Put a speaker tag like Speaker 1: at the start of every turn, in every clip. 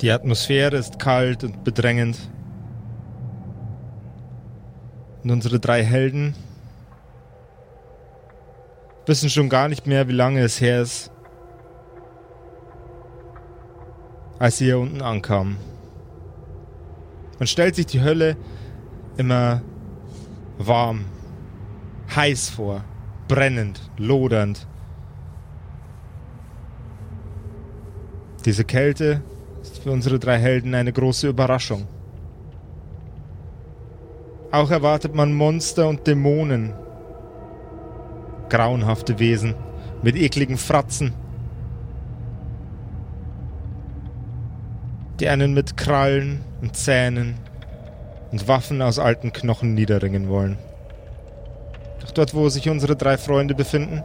Speaker 1: Die Atmosphäre ist kalt und bedrängend. Und unsere drei Helden wissen schon gar nicht mehr, wie lange es her ist, als sie hier unten ankamen. Man stellt sich die Hölle immer warm, heiß vor, brennend, lodernd. Diese Kälte ist für unsere drei Helden eine große Überraschung. Auch erwartet man Monster und Dämonen. Grauenhafte Wesen mit ekligen Fratzen. Die einen mit Krallen und Zähnen und Waffen aus alten Knochen niederringen wollen. Doch dort, wo sich unsere drei Freunde befinden,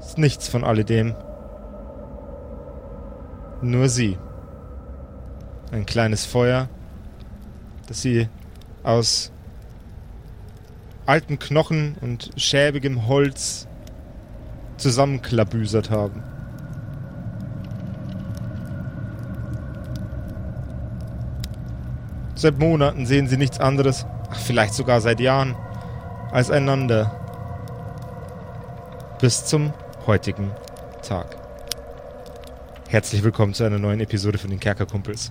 Speaker 1: ist nichts von alledem. Nur sie. Ein kleines Feuer, das sie aus alten Knochen und schäbigem Holz zusammenklabüsert haben. Seit Monaten sehen sie nichts anderes, ach, vielleicht sogar seit Jahren, als einander. Bis zum heutigen Tag. Herzlich willkommen zu einer neuen Episode von den Kerkerkumpels.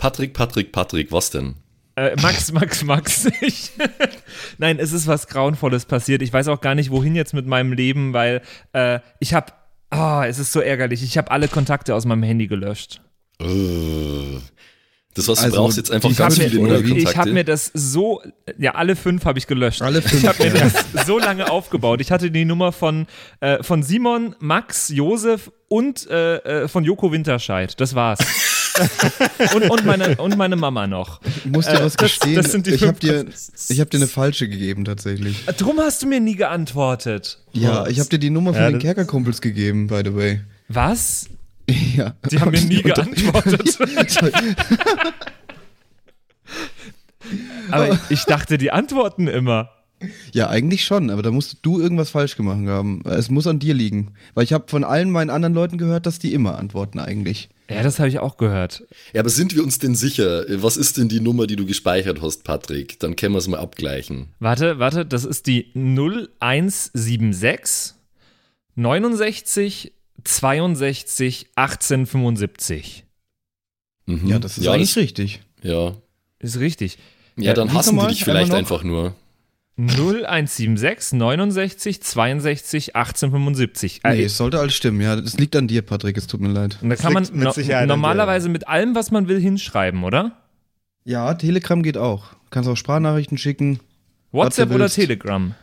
Speaker 2: Patrick, Patrick, Patrick, was denn?
Speaker 3: Äh, Max, Max, Max. Ich, Nein, es ist was Grauenvolles passiert. Ich weiß auch gar nicht, wohin jetzt mit meinem Leben, weil äh, ich habe, oh, ah, es ist so ärgerlich. Ich habe alle Kontakte aus meinem Handy gelöscht.
Speaker 2: Uh, das was also, du brauchst jetzt einfach ganz viele
Speaker 3: neue Kontakte. Ich habe mir das so, ja, alle fünf habe ich gelöscht. Alle fünf. Ich habe mir das so lange aufgebaut. Ich hatte die Nummer von, äh, von Simon, Max, Josef und äh, äh von Joko Winterscheid. Das war's. und, und, meine, und meine Mama noch.
Speaker 4: Ich muss dir äh, was gestehen. Das, das sind die ich habe dir, hab dir eine falsche gegeben, tatsächlich.
Speaker 3: Drum hast du mir nie geantwortet.
Speaker 4: Ja, ich habe dir die Nummer von ja, den Kerkerkumpels gegeben, by the way.
Speaker 3: Was?
Speaker 4: Ja.
Speaker 3: Die haben mir nie geantwortet. aber ich dachte, die antworten immer.
Speaker 4: Ja, eigentlich schon, aber da musst du irgendwas falsch gemacht haben. Es muss an dir liegen. Weil ich habe von allen meinen anderen Leuten gehört, dass die immer antworten eigentlich.
Speaker 3: Ja, das habe ich auch gehört.
Speaker 2: Ja, aber sind wir uns denn sicher? Was ist denn die Nummer, die du gespeichert hast, Patrick? Dann können wir es mal abgleichen.
Speaker 3: Warte, warte, das ist die 0176 69 62 1875.
Speaker 4: Mhm. Ja, das ist ja, eigentlich das, richtig.
Speaker 2: Ja.
Speaker 3: Ist richtig.
Speaker 2: Ja, dann hassen die dich vielleicht einfach nur.
Speaker 3: 0176 69 62 1875.
Speaker 4: Nee, es sollte alles stimmen. Ja, das liegt an dir, Patrick. Es tut mir leid.
Speaker 3: Und da kann man no normalerweise mit allem, was man will, hinschreiben, oder?
Speaker 4: Ja, Telegram geht auch. Kannst auch Sprachnachrichten schicken.
Speaker 3: WhatsApp oder Telegram?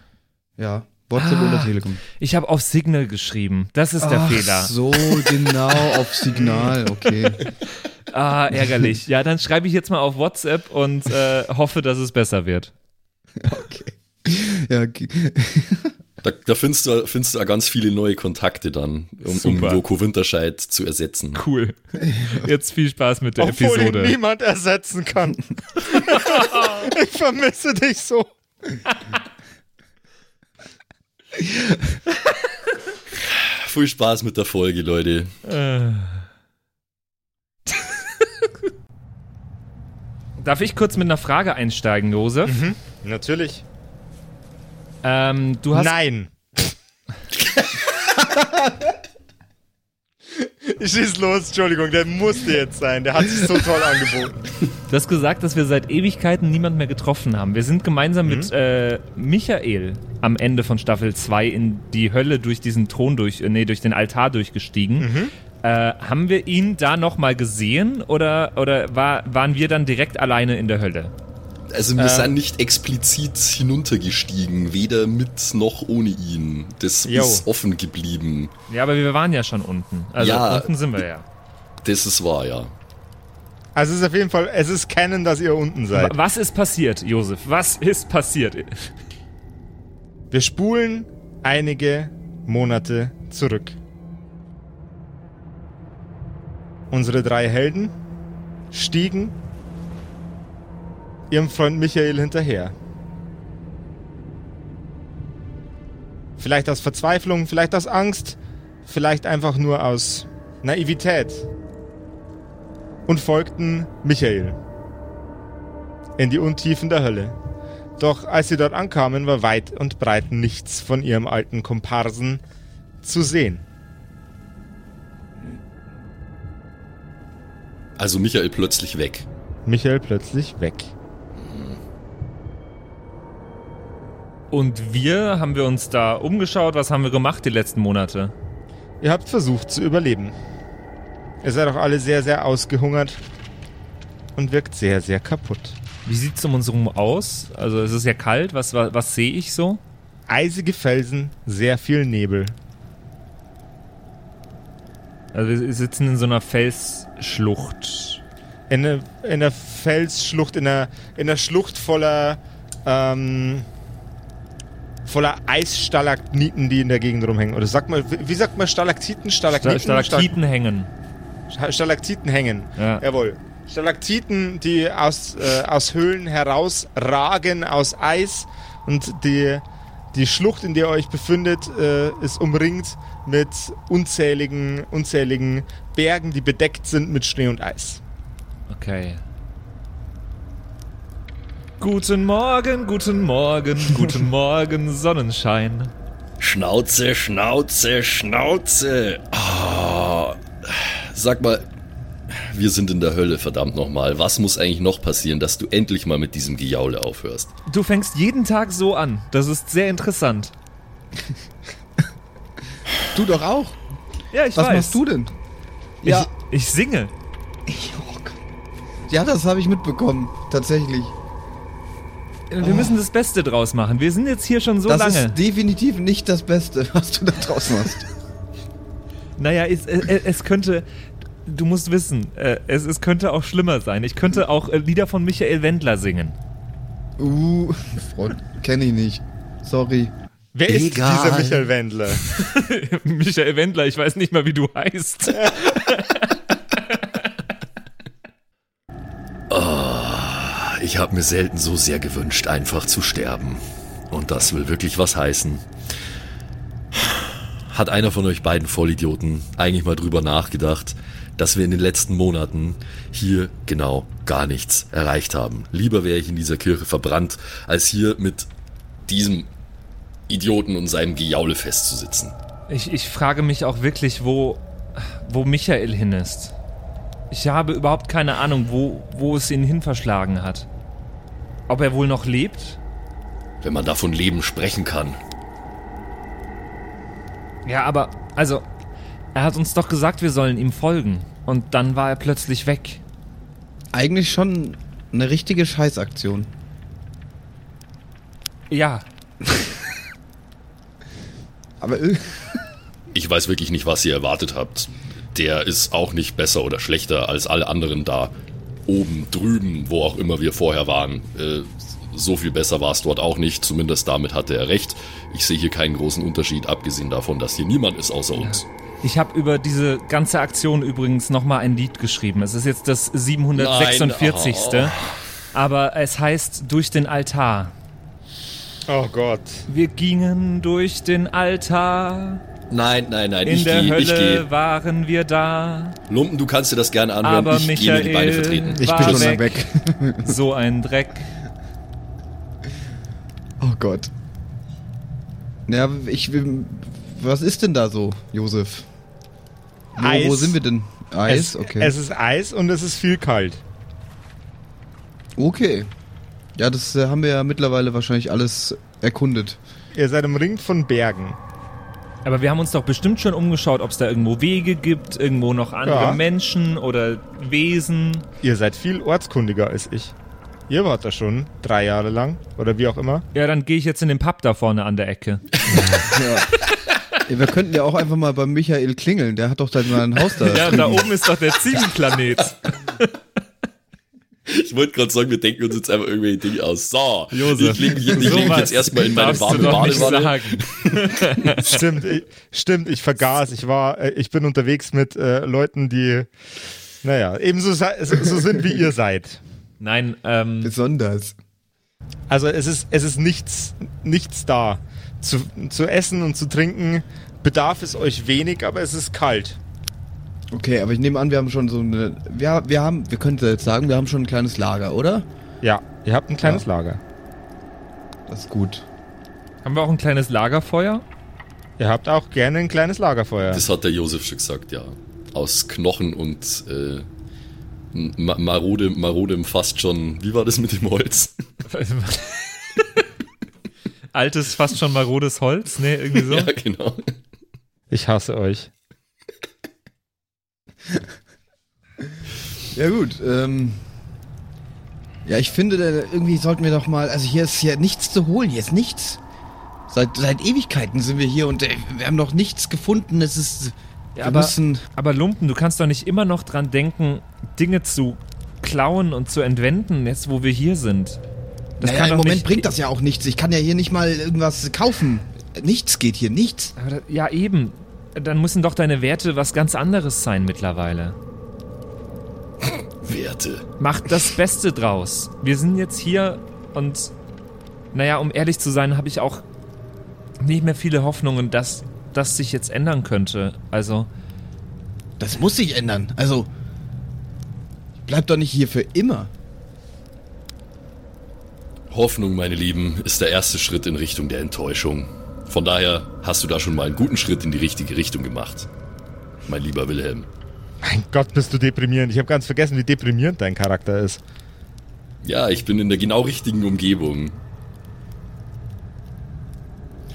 Speaker 4: Ja, WhatsApp ah, oder Telegram.
Speaker 3: Ich habe auf Signal geschrieben. Das ist der Ach, Fehler.
Speaker 4: So, genau, auf Signal, okay.
Speaker 3: ah, ärgerlich. Ja, dann schreibe ich jetzt mal auf WhatsApp und äh, hoffe, dass es besser wird.
Speaker 4: Okay. Ja, okay.
Speaker 2: Da, da, findest, du, findest du auch ganz viele neue Kontakte dann, um, um Joko Winterscheid zu ersetzen.
Speaker 3: Cool. Jetzt viel Spaß mit der
Speaker 1: Obwohl
Speaker 3: Episode.
Speaker 1: Ihn niemand ersetzen kann. ich vermisse dich so.
Speaker 2: viel Spaß mit der Folge, Leute. Äh.
Speaker 3: Darf ich kurz mit einer Frage einsteigen, Josef? Mhm,
Speaker 1: natürlich.
Speaker 3: Ähm, du hast.
Speaker 1: Nein. ich schieß los, Entschuldigung, der musste jetzt sein. Der hat sich so toll angeboten.
Speaker 3: Du hast gesagt, dass wir seit Ewigkeiten niemand mehr getroffen haben. Wir sind gemeinsam mhm. mit äh, Michael am Ende von Staffel 2 in die Hölle durch diesen Thron durch, äh, nee, durch den Altar durchgestiegen. Mhm. Äh, haben wir ihn da nochmal gesehen oder, oder war, waren wir dann direkt alleine in der Hölle?
Speaker 2: Also wir äh, sind nicht explizit hinuntergestiegen, weder mit noch ohne ihn. Das yo. ist offen geblieben.
Speaker 3: Ja, aber wir waren ja schon unten. Also ja, unten sind wir ja.
Speaker 2: Das ist wahr, ja.
Speaker 1: Also es ist auf jeden Fall, es ist kennen, dass ihr unten seid.
Speaker 3: Was ist passiert, Josef? Was ist passiert?
Speaker 1: Wir spulen einige Monate zurück. Unsere drei Helden stiegen ihrem Freund Michael hinterher. Vielleicht aus Verzweiflung, vielleicht aus Angst, vielleicht einfach nur aus Naivität. Und folgten Michael in die Untiefen der Hölle. Doch als sie dort ankamen, war weit und breit nichts von ihrem alten Komparsen zu sehen.
Speaker 2: Also Michael plötzlich weg.
Speaker 1: Michael plötzlich weg.
Speaker 3: Und wir, haben wir uns da umgeschaut? Was haben wir gemacht die letzten Monate?
Speaker 1: Ihr habt versucht zu überleben. Ihr seid auch alle sehr, sehr ausgehungert und wirkt sehr, sehr kaputt.
Speaker 3: Wie sieht es um uns herum aus? Also es ist ja kalt. Was, was, was sehe ich so?
Speaker 1: Eisige Felsen, sehr viel Nebel.
Speaker 3: Also wir sitzen in so einer Felsschlucht.
Speaker 1: In einer, in einer Felsschlucht, in einer, in einer Schlucht voller ähm, voller Eisstalagmiten, die in der Gegend rumhängen. Oder sagt man, wie sagt man Stalaktiten?
Speaker 3: Stalaktiten, Stalaktiten hängen.
Speaker 1: Stalaktiten hängen. Ja. Jawohl. Stalaktiten, die aus, äh, aus Höhlen herausragen, aus Eis. Und die, die Schlucht, in der ihr euch befindet, äh, ist umringt mit unzähligen, unzähligen Bergen, die bedeckt sind mit Schnee und Eis.
Speaker 3: Okay. Guten Morgen, guten Morgen, guten Morgen, Sonnenschein.
Speaker 2: Schnauze, Schnauze, Schnauze. Oh. Sag mal, wir sind in der Hölle, verdammt nochmal. Was muss eigentlich noch passieren, dass du endlich mal mit diesem Gejaule aufhörst?
Speaker 3: Du fängst jeden Tag so an. Das ist sehr interessant.
Speaker 4: du doch auch.
Speaker 3: Ja, ich
Speaker 4: Was
Speaker 3: weiß.
Speaker 4: machst du denn?
Speaker 3: Ja. Ich, ich singe.
Speaker 4: ja, das habe ich mitbekommen. Tatsächlich.
Speaker 3: Wir oh. müssen das Beste draus machen. Wir sind jetzt hier schon so
Speaker 4: das
Speaker 3: lange.
Speaker 4: Das ist definitiv nicht das Beste, was du da draus machst.
Speaker 3: naja, es, es, es könnte. Du musst wissen, äh, es, es könnte auch schlimmer sein. Ich könnte auch äh, Lieder von Michael Wendler singen.
Speaker 4: Uh, kenne ich nicht. Sorry.
Speaker 1: Wer ist Egal. dieser Michael Wendler?
Speaker 3: Michael Wendler, ich weiß nicht mal, wie du heißt.
Speaker 2: Ich habe mir selten so sehr gewünscht, einfach zu sterben. Und das will wirklich was heißen. Hat einer von euch beiden Vollidioten eigentlich mal drüber nachgedacht, dass wir in den letzten Monaten hier genau gar nichts erreicht haben? Lieber wäre ich in dieser Kirche verbrannt, als hier mit diesem Idioten und seinem Gejaule festzusitzen.
Speaker 3: Ich, ich frage mich auch wirklich, wo, wo Michael hin ist. Ich habe überhaupt keine Ahnung, wo, wo es ihn hin verschlagen hat. Ob er wohl noch lebt?
Speaker 2: Wenn man davon Leben sprechen kann.
Speaker 3: Ja, aber, also, er hat uns doch gesagt, wir sollen ihm folgen. Und dann war er plötzlich weg.
Speaker 4: Eigentlich schon eine richtige Scheißaktion.
Speaker 3: Ja.
Speaker 4: aber.
Speaker 2: ich weiß wirklich nicht, was ihr erwartet habt. Der ist auch nicht besser oder schlechter als alle anderen da oben, drüben, wo auch immer wir vorher waren. Äh, so viel besser war es dort auch nicht, zumindest damit hatte er recht. Ich sehe hier keinen großen Unterschied, abgesehen davon, dass hier niemand ist außer uns.
Speaker 3: Ich habe über diese ganze Aktion übrigens nochmal ein Lied geschrieben. Es ist jetzt das 746. Nein, oh. Aber es heißt Durch den Altar.
Speaker 1: Oh Gott.
Speaker 3: Wir gingen durch den Altar.
Speaker 2: Nein, nein, nein,
Speaker 3: in
Speaker 2: ich
Speaker 3: der
Speaker 2: geh,
Speaker 3: Hölle
Speaker 2: ich geh.
Speaker 3: waren wir da.
Speaker 2: Lumpen, du kannst dir das gerne anhören.
Speaker 3: Aber
Speaker 2: ich
Speaker 3: Michael
Speaker 2: gehe mir die Beine vertreten.
Speaker 4: Ich bin schon weg. weg.
Speaker 3: so ein Dreck.
Speaker 4: Oh Gott. Ja, ich will. Was ist denn da so, Josef? Wo,
Speaker 1: Eis.
Speaker 4: wo sind wir denn? Eis,
Speaker 1: es,
Speaker 4: okay.
Speaker 1: Es ist Eis und es ist viel kalt.
Speaker 4: Okay. Ja, das äh, haben wir ja mittlerweile wahrscheinlich alles erkundet.
Speaker 1: Ihr seid umringt von Bergen.
Speaker 3: Aber wir haben uns doch bestimmt schon umgeschaut, ob es da irgendwo Wege gibt, irgendwo noch andere ja. Menschen oder Wesen.
Speaker 1: Ihr seid viel ortskundiger als ich. Ihr wart da schon drei Jahre lang oder wie auch immer.
Speaker 3: Ja, dann gehe ich jetzt in den Pub da vorne an der Ecke.
Speaker 4: ja. Wir könnten ja auch einfach mal beim Michael klingeln. Der hat doch dann mal ein Haus da.
Speaker 3: Ja, da oben ist doch der Ziegenplanet.
Speaker 2: Ich wollte gerade sagen, wir denken uns jetzt einfach irgendwelche Dinge aus. So, Josef, ich lege mich, leg mich jetzt erstmal in meine warme Badewanne.
Speaker 1: stimmt, ich, stimmt, ich vergaß. Ich war, äh, ich bin unterwegs mit äh, Leuten, die, naja, ebenso so, so sind wie ihr seid.
Speaker 3: Nein, ähm.
Speaker 4: Besonders.
Speaker 1: Also es ist, es ist nichts, nichts da. Zu, zu essen und zu trinken bedarf es euch wenig, aber es ist kalt.
Speaker 4: Okay, aber ich nehme an, wir haben schon so eine. Wir, wir haben, wir könnten jetzt sagen, wir haben schon ein kleines Lager, oder?
Speaker 1: Ja, ihr habt ein kleines ja. Lager.
Speaker 4: Das ist gut.
Speaker 3: Haben wir auch ein kleines Lagerfeuer?
Speaker 1: Ihr habt auch gerne ein kleines Lagerfeuer.
Speaker 2: Das hat der Josef schon gesagt, ja. Aus Knochen und äh, marode, marodem fast schon. Wie war das mit dem Holz?
Speaker 3: Altes, fast schon marodes Holz? Ne, irgendwie so?
Speaker 2: Ja, genau.
Speaker 1: Ich hasse euch.
Speaker 4: Ja, gut. Ähm, ja, ich finde, irgendwie sollten wir doch mal. Also, hier ist ja nichts zu holen. Hier ist nichts. Seit, seit Ewigkeiten sind wir hier und äh, wir haben noch nichts gefunden. Es ist.
Speaker 3: Ja, aber, müssen aber Lumpen, du kannst doch nicht immer noch dran denken, Dinge zu klauen und zu entwenden, jetzt wo wir hier sind.
Speaker 4: Das naja, im Moment bringt das ja auch nichts. Ich kann ja hier nicht mal irgendwas kaufen. Nichts geht hier, nichts.
Speaker 3: Das, ja, eben dann müssen doch deine Werte was ganz anderes sein mittlerweile.
Speaker 2: Werte.
Speaker 3: Macht das Beste draus. Wir sind jetzt hier und, naja, um ehrlich zu sein, habe ich auch nicht mehr viele Hoffnungen, dass das sich jetzt ändern könnte. Also.
Speaker 4: Das muss sich ändern. Also. Bleib doch nicht hier für immer.
Speaker 2: Hoffnung, meine Lieben, ist der erste Schritt in Richtung der Enttäuschung. Von daher hast du da schon mal einen guten Schritt in die richtige Richtung gemacht. Mein lieber Wilhelm.
Speaker 1: Mein Gott, bist du deprimierend. Ich habe ganz vergessen, wie deprimierend dein Charakter ist.
Speaker 2: Ja, ich bin in der genau richtigen Umgebung.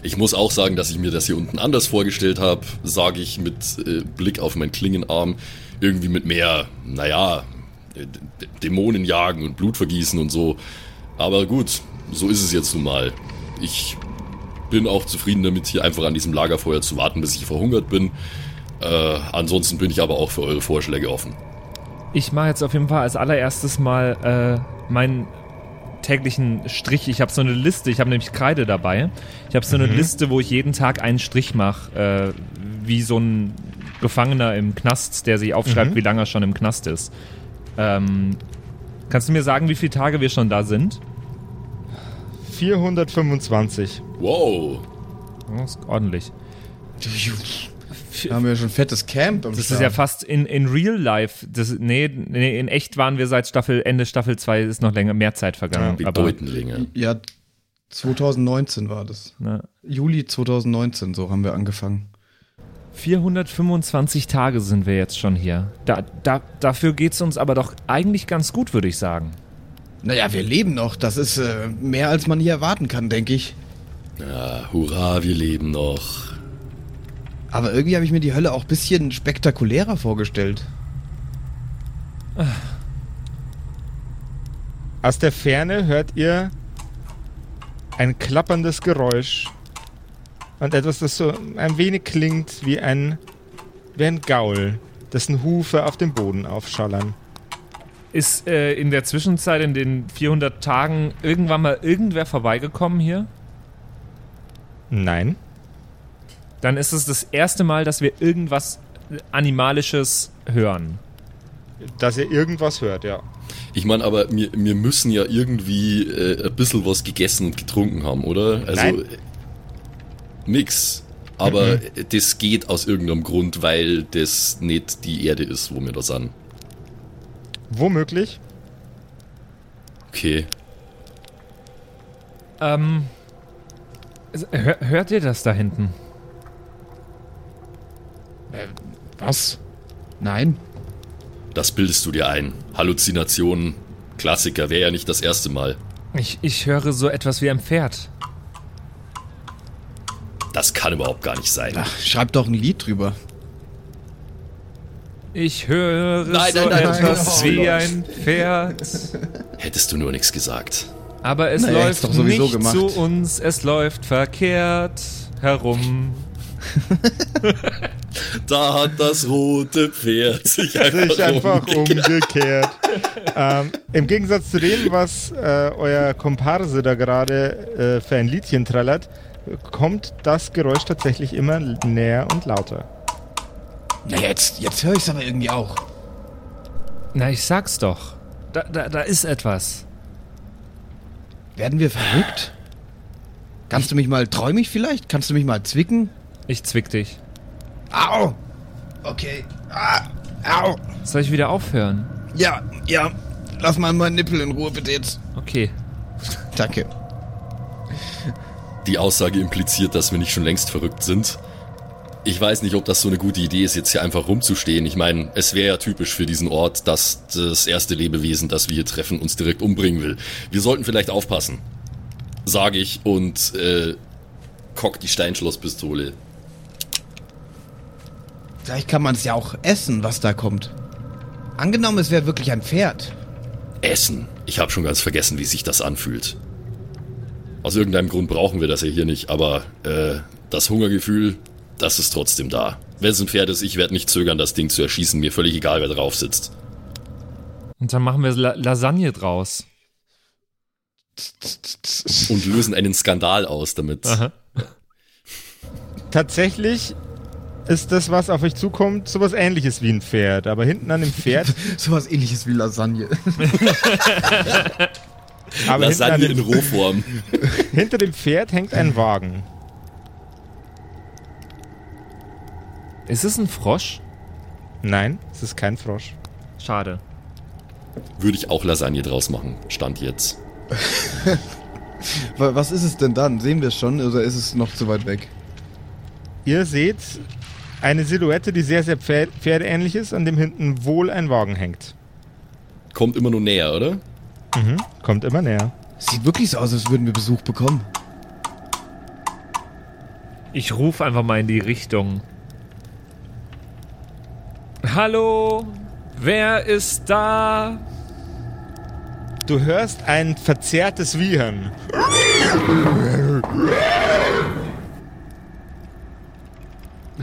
Speaker 2: Ich muss auch sagen, dass ich mir das hier unten anders vorgestellt habe, sage ich mit äh, Blick auf meinen Klingenarm. Irgendwie mit mehr, naja, Dämonen jagen und Blut vergießen und so. Aber gut, so ist es jetzt nun mal. Ich bin auch zufrieden damit, hier einfach an diesem Lagerfeuer zu warten, bis ich verhungert bin. Äh, ansonsten bin ich aber auch für eure Vorschläge offen.
Speaker 3: Ich mache jetzt auf jeden Fall als allererstes mal äh, meinen täglichen Strich. Ich habe so eine Liste, ich habe nämlich Kreide dabei. Ich habe so eine mhm. Liste, wo ich jeden Tag einen Strich mache, äh, wie so ein Gefangener im Knast, der sich aufschreibt, mhm. wie lange er schon im Knast ist. Ähm, kannst du mir sagen, wie viele Tage wir schon da sind?
Speaker 1: 425.
Speaker 2: Wow.
Speaker 3: Das ist ordentlich.
Speaker 4: Da haben wir schon fettes Camp.
Speaker 3: das Start. ist ja fast in, in real life. Das, nee, nee, in echt waren wir seit Staffel, Ende Staffel 2 ist noch länger, mehr Zeit vergangen.
Speaker 2: Ja, länger.
Speaker 4: Ja, 2019 war das. Na. Juli 2019, so haben wir angefangen.
Speaker 3: 425 Tage sind wir jetzt schon hier. Da, da, dafür geht es uns aber doch eigentlich ganz gut, würde ich sagen.
Speaker 4: Naja, wir leben noch. Das ist äh, mehr, als man hier erwarten kann, denke ich.
Speaker 2: Ja, hurra, wir leben noch.
Speaker 4: Aber irgendwie habe ich mir die Hölle auch ein bisschen spektakulärer vorgestellt.
Speaker 1: Aus der Ferne hört ihr ein klapperndes Geräusch und etwas, das so ein wenig klingt wie ein, wie ein Gaul, dessen Hufe auf dem Boden aufschallern.
Speaker 3: Ist äh, in der Zwischenzeit, in den 400 Tagen, irgendwann mal irgendwer vorbeigekommen hier?
Speaker 1: Nein.
Speaker 3: Dann ist es das erste Mal, dass wir irgendwas Animalisches hören.
Speaker 1: Dass ihr irgendwas hört, ja.
Speaker 2: Ich meine, aber wir, wir müssen ja irgendwie äh, ein bisschen was gegessen und getrunken haben, oder? Also Nein. nix. Aber mhm. das geht aus irgendeinem Grund, weil das nicht die Erde ist, wo wir da sind.
Speaker 1: Womöglich.
Speaker 2: Okay.
Speaker 3: Ähm. Hör, hört ihr das da hinten?
Speaker 4: Äh, was? Nein.
Speaker 2: Das bildest du dir ein. Halluzinationen. Klassiker, wäre ja nicht das erste Mal.
Speaker 3: Ich, ich höre so etwas wie ein Pferd.
Speaker 2: Das kann überhaupt gar nicht sein.
Speaker 4: Ach, schreib doch ein Lied drüber.
Speaker 3: Ich höre
Speaker 2: Nein,
Speaker 3: so
Speaker 2: nein, nein,
Speaker 3: etwas
Speaker 4: nein.
Speaker 3: wie ein Pferd.
Speaker 2: Hättest du nur nichts gesagt.
Speaker 3: Aber es
Speaker 4: Naja,
Speaker 3: läuft
Speaker 4: ist doch sowieso
Speaker 3: nicht
Speaker 4: gemacht.
Speaker 3: zu uns, es läuft verkehrt herum.
Speaker 2: Da hat das rote Pferd sich einfach,
Speaker 1: sich einfach
Speaker 2: umgekehrt.
Speaker 1: umgekehrt. ähm, Im Gegensatz zu dem, was äh, euer Komparse da gerade äh, für ein Liedchen trällert, kommt das Geräusch tatsächlich immer näher und lauter.
Speaker 4: Na jetzt, jetzt höre ich es aber irgendwie auch.
Speaker 3: Na, ich sag's doch. Da, da, da ist etwas.
Speaker 4: Werden wir verrückt? Kannst du mich mal träumig vielleicht? Kannst du mich mal zwicken?
Speaker 3: Ich zwick dich.
Speaker 4: Au! Okay. Ah, au!
Speaker 3: Soll ich wieder aufhören?
Speaker 4: Ja, ja. Lass mal meinen Nippel in Ruhe bitte jetzt.
Speaker 3: Okay.
Speaker 4: Danke.
Speaker 2: Die Aussage impliziert, dass wir nicht schon längst verrückt sind. Ich weiß nicht, ob das so eine gute Idee ist, jetzt hier einfach rumzustehen. Ich meine, es wäre ja typisch für diesen Ort, dass das erste Lebewesen, das wir hier treffen, uns direkt umbringen will. Wir sollten vielleicht aufpassen. Sage ich und äh, kock die Steinschlosspistole.
Speaker 4: Vielleicht kann man es ja auch essen, was da kommt. Angenommen, es wäre wirklich ein Pferd.
Speaker 2: Essen. Ich habe schon ganz vergessen, wie sich das anfühlt. Aus irgendeinem Grund brauchen wir das ja hier nicht, aber äh, das Hungergefühl, das ist trotzdem da. Wenn es ein Pferd ist, ich werde nicht zögern, das Ding zu erschießen. Mir völlig egal, wer drauf sitzt.
Speaker 3: Und dann machen wir La Lasagne draus.
Speaker 2: Und lösen einen Skandal aus damit.
Speaker 3: Aha.
Speaker 1: Tatsächlich ist das, was auf euch zukommt, sowas ähnliches wie ein Pferd. Aber hinten an dem Pferd,
Speaker 4: Sowas ähnliches wie Lasagne.
Speaker 1: aber
Speaker 2: Lasagne in Rohform.
Speaker 1: hinter dem Pferd hängt ein Wagen.
Speaker 3: Ist es ein Frosch?
Speaker 1: Nein, es ist kein Frosch.
Speaker 3: Schade.
Speaker 2: Würde ich auch Lasagne draus machen. Stand jetzt.
Speaker 4: Wa- Was ist es denn dann? Sehen wir es schon oder ist es noch zu weit weg?
Speaker 1: Ihr seht eine Silhouette, die sehr, sehr pferd pferdeähnlich ist, an dem hinten wohl ein Wagen hängt.
Speaker 2: Kommt immer nur näher, oder?
Speaker 1: Mhm. Kommt immer näher.
Speaker 4: Sieht wirklich so aus, als würden wir Besuch bekommen.
Speaker 3: Ich rufe einfach mal in die Richtung. Hallo? Wer ist da?
Speaker 1: Du hörst ein verzerrtes Wiehern.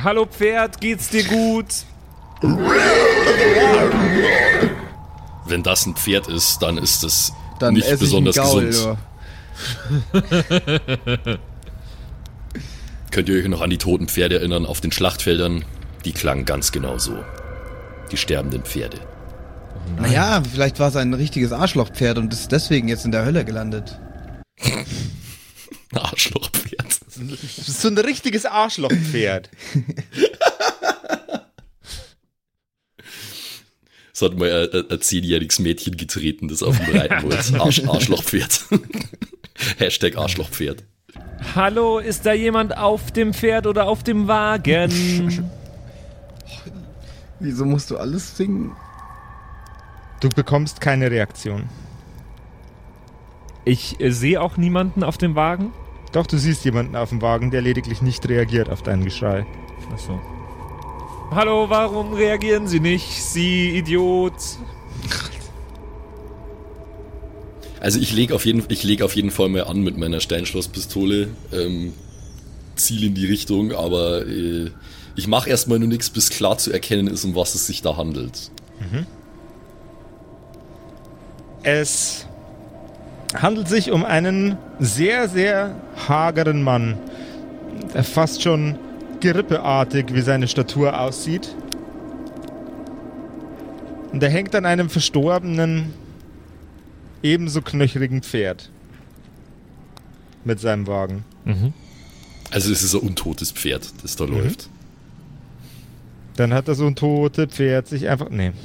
Speaker 3: Hallo Pferd, geht's dir gut?
Speaker 2: Wenn das ein Pferd ist, dann ist es
Speaker 4: Dann
Speaker 2: nicht besonders
Speaker 4: Gaul,
Speaker 2: gesund. Könnt ihr euch noch an die toten Pferde erinnern auf den Schlachtfeldern? Die klangen ganz genau so. Die sterbenden Pferde.
Speaker 4: Naja, vielleicht war es ein richtiges Arschlochpferd und ist deswegen jetzt in der Hölle gelandet.
Speaker 2: Arschlochpferd.
Speaker 1: Das ist so ein richtiges Arschlochpferd.
Speaker 2: Das hat mal ein, ein zehnjähriges Mädchen getreten, das auf dem reiten wollte. Arsch, Arschlochpferd. Hashtag Arschlochpferd.
Speaker 3: Hallo, ist da jemand auf dem Pferd oder auf dem Wagen?
Speaker 4: Wieso musst du alles singen?
Speaker 1: Du bekommst keine Reaktion.
Speaker 3: Ich äh, sehe auch niemanden auf dem Wagen.
Speaker 1: Doch, du siehst jemanden auf dem Wagen, der lediglich nicht reagiert auf dein Geschrei.
Speaker 3: Achso. Hallo, warum reagieren Sie nicht, Sie Idiot?
Speaker 2: Also ich lege auf, jeden- ich leg auf jeden Fall mal an mit meiner Steinschlosspistole. Ähm, Ziel in die Richtung, aber äh, ich mache erstmal nur nichts, bis klar zu erkennen ist, um was es sich da handelt.
Speaker 1: Es handelt sich um einen sehr, sehr hageren Mann, der fast schon gerippeartig wie seine Statur aussieht. Und er hängt an einem verstorbenen, ebenso knöcherigen Pferd. Mit seinem Wagen.
Speaker 2: Also es ist ein untotes Pferd, das da läuft.
Speaker 1: Dann hat er so ein totes Pferd sich einfach. Nee.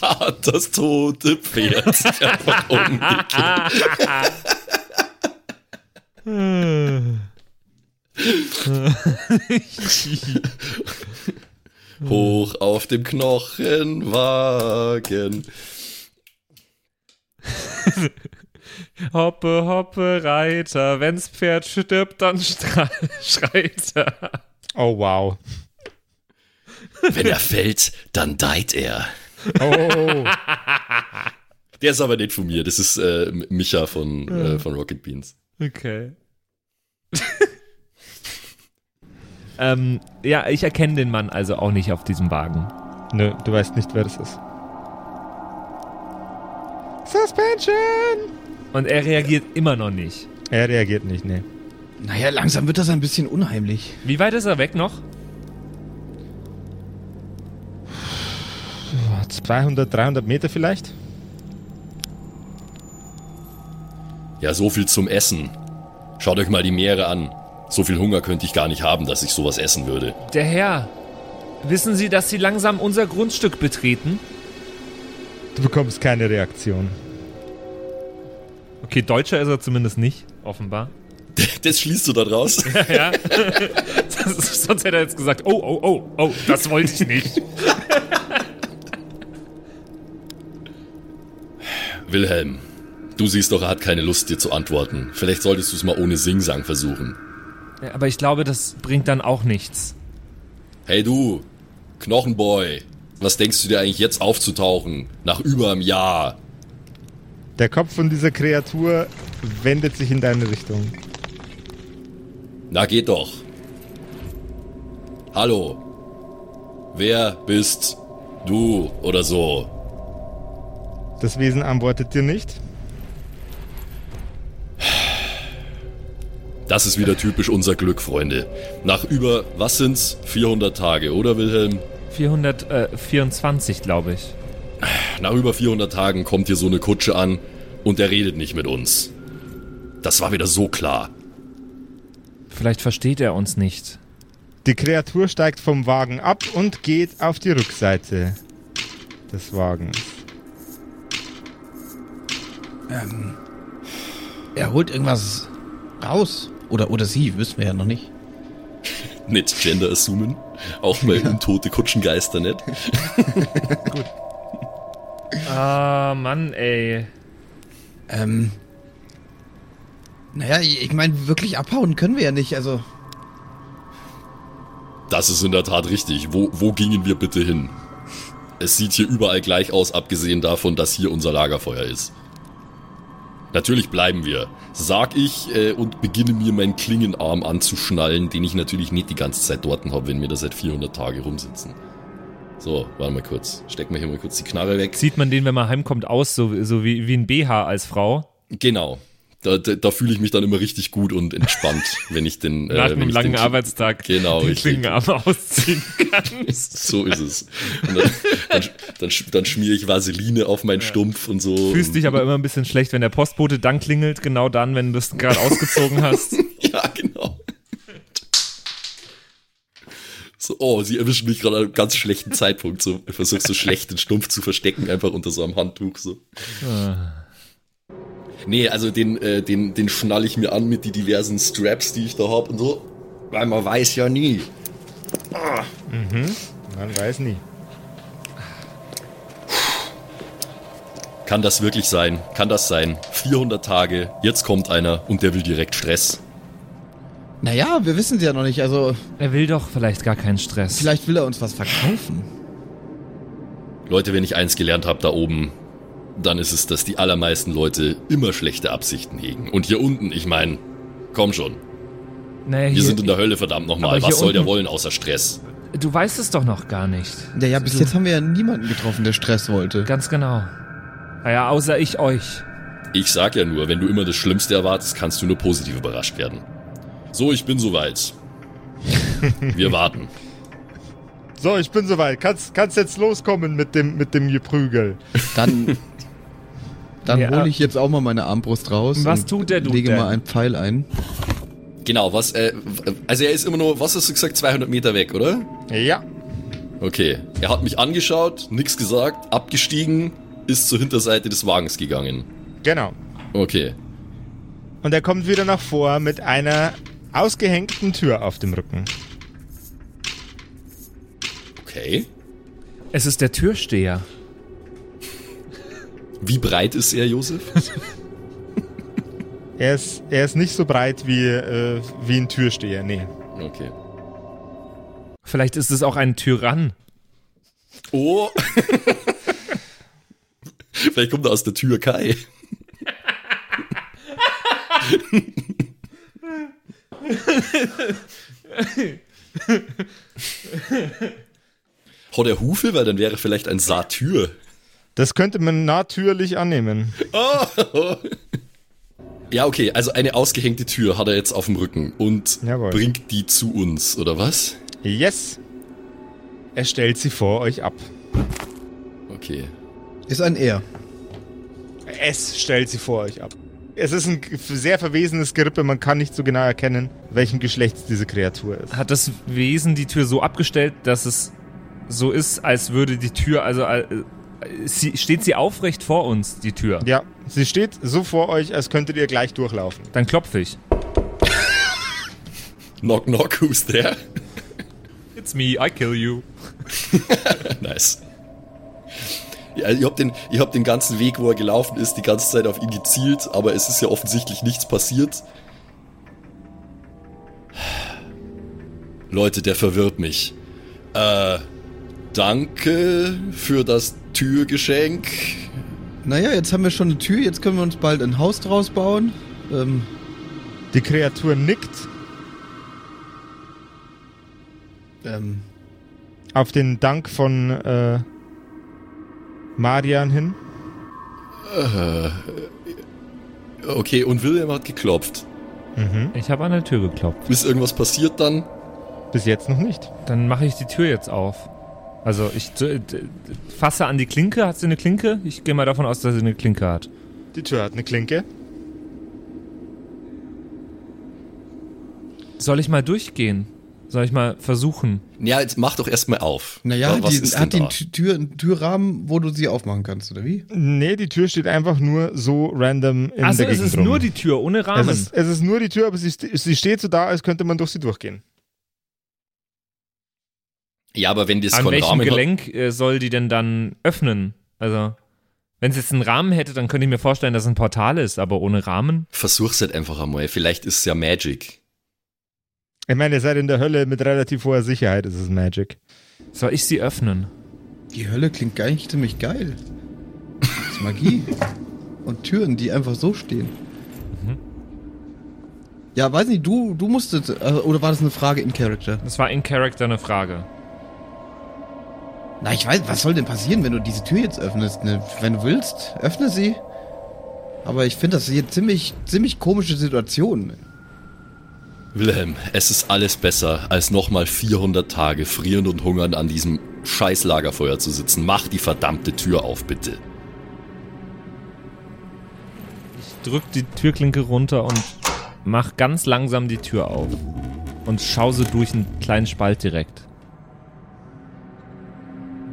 Speaker 2: Da hat das tote Pferd sich einfach umgekehrt. Hoch auf dem Knochenwagen.
Speaker 3: Hoppe, hoppe, Reiter, wenn's Pferd stirbt, dann schreit er.
Speaker 1: Oh wow.
Speaker 2: Wenn er fällt, dann deit er.
Speaker 1: Oh,
Speaker 2: Der ist aber nicht von mir, das ist äh, Micha von, äh, von Rocket Beans.
Speaker 3: Okay. ähm, ja, ich erkenne den Mann also auch nicht auf diesem Wagen.
Speaker 1: nö, du weißt nicht, wer das ist. Suspension!
Speaker 3: Und er reagiert immer noch nicht.
Speaker 1: Er reagiert nicht, nee.
Speaker 4: Naja, langsam wird das ein bisschen unheimlich.
Speaker 3: Wie weit ist er weg noch?
Speaker 1: 200, 300 Meter vielleicht?
Speaker 2: Ja, so viel zum Essen. Schaut euch mal die Meere an. So viel Hunger könnte ich gar nicht haben, dass ich sowas essen würde.
Speaker 3: Der Herr. Wissen Sie, dass Sie langsam unser Grundstück betreten?
Speaker 1: Du bekommst keine Reaktion.
Speaker 3: Okay, Deutscher ist er zumindest nicht, offenbar.
Speaker 2: Das schließt du da draus?
Speaker 3: ja. Das ist, sonst hätte er jetzt gesagt, oh, oh, oh, oh, das wollte ich nicht.
Speaker 2: Wilhelm, du siehst doch, er hat keine Lust, dir zu antworten. Vielleicht solltest du es mal ohne Singsang versuchen.
Speaker 3: Ja, aber ich glaube, das bringt dann auch nichts.
Speaker 2: Hey du, Knochenboy, was denkst du dir eigentlich jetzt aufzutauchen? Nach über einem Jahr.
Speaker 1: Der Kopf von dieser Kreatur wendet sich in deine Richtung.
Speaker 2: Na geht doch. Hallo. Wer bist du oder so?
Speaker 1: Das Wesen antwortet dir nicht.
Speaker 2: Das ist wieder typisch unser Glück, Freunde. Nach über, was sind's? 400 Tage, oder Wilhelm?
Speaker 3: 424, glaube ich.
Speaker 2: Nach über 400 Tagen kommt hier so eine Kutsche an und er redet nicht mit uns. Das war wieder so klar.
Speaker 3: Vielleicht versteht er uns nicht.
Speaker 1: Die Kreatur steigt vom Wagen ab und geht auf die Rückseite des Wagens.
Speaker 4: Ähm, er holt irgendwas raus. Oder, oder sie, wissen wir ja noch nicht.
Speaker 2: Nicht Gender assumen. Auch bei untote Kutschengeister nicht.
Speaker 3: Ah, Mann, ey.
Speaker 4: Ähm. Naja, ich ich meine, wirklich abhauen können wir ja nicht, also.
Speaker 2: Das ist in der Tat richtig. Wo, wo gingen wir bitte hin? Es sieht hier überall gleich aus, abgesehen davon, dass hier unser Lagerfeuer ist. Natürlich bleiben wir, sag ich äh, und beginne mir meinen Klingenarm anzuschnallen, den ich natürlich nicht die ganze Zeit dort habe, wenn wir da seit 400 Tagen rumsitzen. So, warte mal kurz. Steck mir hier mal kurz die Knarre weg.
Speaker 3: Sieht man den, wenn man heimkommt, aus, so, so wie, wie ein BH als Frau?
Speaker 2: Genau. Da, da, da fühle ich mich dann immer richtig gut und entspannt, wenn ich den.
Speaker 3: Nach
Speaker 2: wenn
Speaker 3: einem langen
Speaker 2: den,
Speaker 3: Arbeitstag
Speaker 2: Genau,
Speaker 3: den. Klingenarm ausziehen kannst.
Speaker 2: So ist es. Und dann, dann, dann, dann schmiere ich Vaseline auf meinen Stumpf und so.
Speaker 3: Fühlst dich aber immer ein bisschen schlecht, wenn der Postbote dann klingelt, genau dann, wenn du es gerade ausgezogen hast.
Speaker 2: Ja, genau. So, oh, sie erwischen mich gerade an einem ganz schlechten Zeitpunkt. So, ich versuche so schlecht den Stumpf zu verstecken, einfach unter so einem Handtuch. So. Nee, also den, äh, den, den schnall ich mir an mit die diversen Straps, die ich da hab und so. Weil man weiß ja nie.
Speaker 1: Man weiß nie.
Speaker 2: Kann das wirklich sein? Kann das sein? 400 Tage, jetzt kommt einer und der will direkt Stress.
Speaker 4: Naja, wir wissen es ja noch nicht, also.
Speaker 3: Er will doch vielleicht gar keinen Stress.
Speaker 4: Vielleicht will er uns was verkaufen.
Speaker 2: Leute, wenn ich eins gelernt habe da oben, dann ist es, dass die allermeisten Leute immer schlechte Absichten hegen. Und hier unten, ich meine, komm schon.
Speaker 3: Naja,
Speaker 2: Wir sind in der Hölle, verdammt nochmal.
Speaker 3: hier
Speaker 2: Was soll der wollen außer Stress?
Speaker 3: Du weißt es doch noch gar nicht.
Speaker 4: Ja, ja, bis jetzt haben wir ja niemanden getroffen, der Stress wollte.
Speaker 3: Ganz genau. Naja, außer ich euch.
Speaker 2: Ich sag ja nur, wenn du immer das Schlimmste erwartest, kannst du nur positiv überrascht werden. So, ich bin soweit. Wir warten.
Speaker 1: So, ich bin soweit. Kannst, kannst jetzt loskommen mit dem, mit dem Geprügel.
Speaker 4: Dann. Dann
Speaker 3: Ja.
Speaker 4: hole ich jetzt auch mal meine Armbrust raus.
Speaker 3: Was
Speaker 4: und
Speaker 3: tut der Dude
Speaker 4: Lege
Speaker 3: denn?
Speaker 4: mal einen Pfeil ein.
Speaker 2: Genau, was, äh, also er ist immer nur, was hast du gesagt, 200 Meter weg, oder?
Speaker 1: Ja.
Speaker 2: Okay. Er hat mich angeschaut, nix gesagt, abgestiegen, ist zur Hinterseite des Wagens gegangen.
Speaker 1: Genau.
Speaker 2: Okay.
Speaker 1: Und er kommt wieder nach vor mit einer ausgehängten Tür auf dem Rücken.
Speaker 2: Okay.
Speaker 3: Es ist der Türsteher.
Speaker 2: Wie breit ist er, Josef?
Speaker 1: Er ist, er ist nicht so breit wie, äh, wie ein Türsteher, nee.
Speaker 2: Okay.
Speaker 3: Vielleicht ist es auch ein Tyrann.
Speaker 2: Oh. Vielleicht kommt er aus der Türkei. Hat er Hufe, weil dann wäre vielleicht ein Satyr.
Speaker 1: Das könnte man natürlich annehmen.
Speaker 2: Oh. Ja, okay, also eine ausgehängte Tür hat er jetzt auf dem Rücken und
Speaker 1: Jawohl.
Speaker 2: bringt die zu uns, oder was?
Speaker 1: Yes. Er stellt sie vor euch ab.
Speaker 2: Okay.
Speaker 4: Ist ein Er.
Speaker 1: Es stellt sie vor euch ab. Es ist ein sehr verwesenes Gerippe, man kann nicht so genau erkennen, welchen Geschlechts diese Kreatur ist.
Speaker 3: Hat das Wesen die Tür so abgestellt, dass es so ist, als würde die Tür, also äh, sie, steht sie aufrecht vor uns, die Tür?
Speaker 1: Ja, sie steht so vor euch, als könntet ihr gleich durchlaufen.
Speaker 3: Dann klopfe ich.
Speaker 2: Knock, knock, who's there?
Speaker 3: It's me, I kill you.
Speaker 2: nice. Ja, ich hab, den, ich hab den ganzen Weg, wo er gelaufen ist, die ganze Zeit auf ihn gezielt, aber es ist ja offensichtlich nichts passiert. Leute, der verwirrt mich. Äh, danke für das Türgeschenk.
Speaker 4: Naja, jetzt haben wir schon eine Tür, jetzt können wir uns bald ein Haus draus bauen. Ähm,
Speaker 1: Die Kreatur nickt
Speaker 4: ähm,
Speaker 1: auf den Dank von äh, Marian hin.
Speaker 2: Okay, und William hat geklopft.
Speaker 3: Ich habe an der Tür geklopft.
Speaker 2: Ist irgendwas passiert dann?
Speaker 1: Bis jetzt noch nicht.
Speaker 3: Dann mache ich die Tür jetzt auf. Also ich d- fasse an die Klinke. Hat sie eine Klinke? Ich gehe mal davon aus, dass sie eine Klinke hat.
Speaker 1: Die Tür hat eine Klinke.
Speaker 3: Soll ich mal durchgehen? Soll ich mal versuchen?
Speaker 2: Ja, jetzt mach doch erstmal auf.
Speaker 4: naja,
Speaker 2: Wa- was
Speaker 4: die, hat die einen Tü- Tür, einen Türrahmen, wo du sie aufmachen kannst, oder wie?
Speaker 1: Nee, die Tür steht einfach nur so random in
Speaker 3: Also
Speaker 1: der
Speaker 3: es
Speaker 1: Gegend
Speaker 3: ist
Speaker 1: rum.
Speaker 3: nur die Tür ohne Rahmen.
Speaker 1: es ist, es ist nur die Tür, aber sie, sie steht so da, als könnte man durch sie durchgehen.
Speaker 2: Ja, aber wenn das
Speaker 3: An welchem
Speaker 2: Rahmen
Speaker 3: Gelenk äh, soll die denn dann öffnen? Also, wenn es jetzt einen Rahmen hätte, dann könnte ich mir vorstellen, dass es ein Portal ist, aber ohne Rahmen?
Speaker 2: versuch's halt einfach einmal. Vielleicht ist es ja Magic.
Speaker 1: Ich meine, ihr seid in der Hölle mit relativ hoher Sicherheit, ist es Magic.
Speaker 3: Soll ich sie öffnen?
Speaker 4: Die Hölle klingt gar nicht ziemlich geil. Das ist Magie. Und Türen, die einfach so stehen. Ja, weiß nicht, du, du musstest, äh, oder war das eine Frage in Character?
Speaker 3: Das war in Character eine Frage.
Speaker 4: Na, ich weiß, was soll denn passieren, wenn du diese Tür jetzt öffnest? Ne? Wenn du willst, öffne sie. Aber ich finde das hier ziemlich, ziemlich komische Situation.
Speaker 2: Wilhelm, es ist alles besser, als nochmal 400 Tage frierend und hungern an diesem scheiß Lagerfeuer zu sitzen. Mach die verdammte Tür auf, bitte.
Speaker 3: Ich drück die Türklinke runter und mach ganz langsam die Tür auf. Und schau so durch einen kleinen Spalt direkt.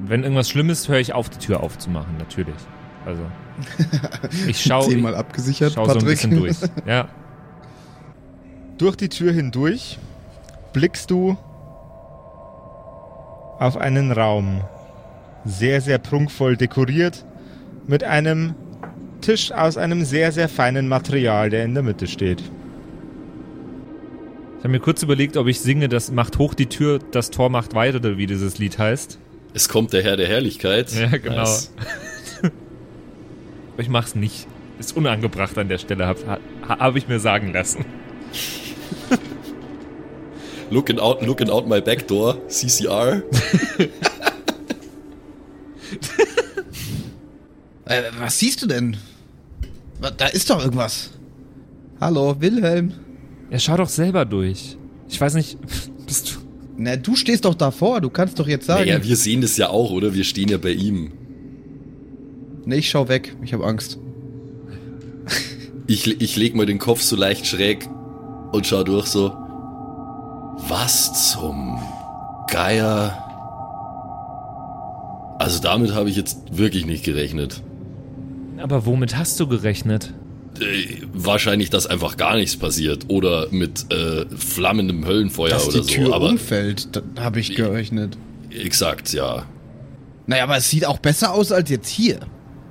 Speaker 3: Wenn irgendwas Schlimmes, höre ich auf, die Tür aufzumachen, natürlich. Also. Ich schau, ich
Speaker 4: Zehnmal abgesichert,
Speaker 3: schau so ein
Speaker 4: Patrick.
Speaker 3: bisschen durch. Ja.
Speaker 1: Durch die Tür hindurch blickst du auf einen Raum. Sehr, sehr prunkvoll dekoriert mit einem Tisch aus einem sehr, sehr feinen Material, der in der Mitte steht.
Speaker 3: Ich habe mir kurz überlegt, ob ich singe, das macht hoch die Tür, das Tor macht weiter, oder wie dieses Lied heißt.
Speaker 2: Es kommt der Herr der Herrlichkeit.
Speaker 3: Ja, genau.
Speaker 2: Nice.
Speaker 3: Aber ich mach's nicht. Ist unangebracht an der Stelle, habe hab, ich mir sagen lassen.
Speaker 2: Looking out, looking out my back door, CCR.
Speaker 4: Äh, was siehst du denn? Da ist doch irgendwas. Hallo, Wilhelm.
Speaker 3: Ja, schau doch selber durch. Ich weiß nicht.
Speaker 4: Na, du stehst doch davor, du kannst doch jetzt sagen.
Speaker 2: Naja, wir sehen das ja auch, oder? Wir stehen ja bei ihm.
Speaker 4: nee, ich schau weg, ich habe Angst.
Speaker 2: Ich, ich leg mal den Kopf so leicht schräg und schau durch so. Was zum Geier? Also damit habe ich jetzt wirklich nicht gerechnet.
Speaker 3: Aber womit hast du gerechnet?
Speaker 2: Äh, wahrscheinlich, dass einfach gar nichts passiert. Oder mit äh, flammendem Höllenfeuer
Speaker 4: Dass
Speaker 2: oder
Speaker 4: die Tür
Speaker 2: so. Aber
Speaker 4: umfällt, habe ich gerechnet.
Speaker 2: exakt, ja.
Speaker 4: Naja, aber es sieht auch besser aus als jetzt hier.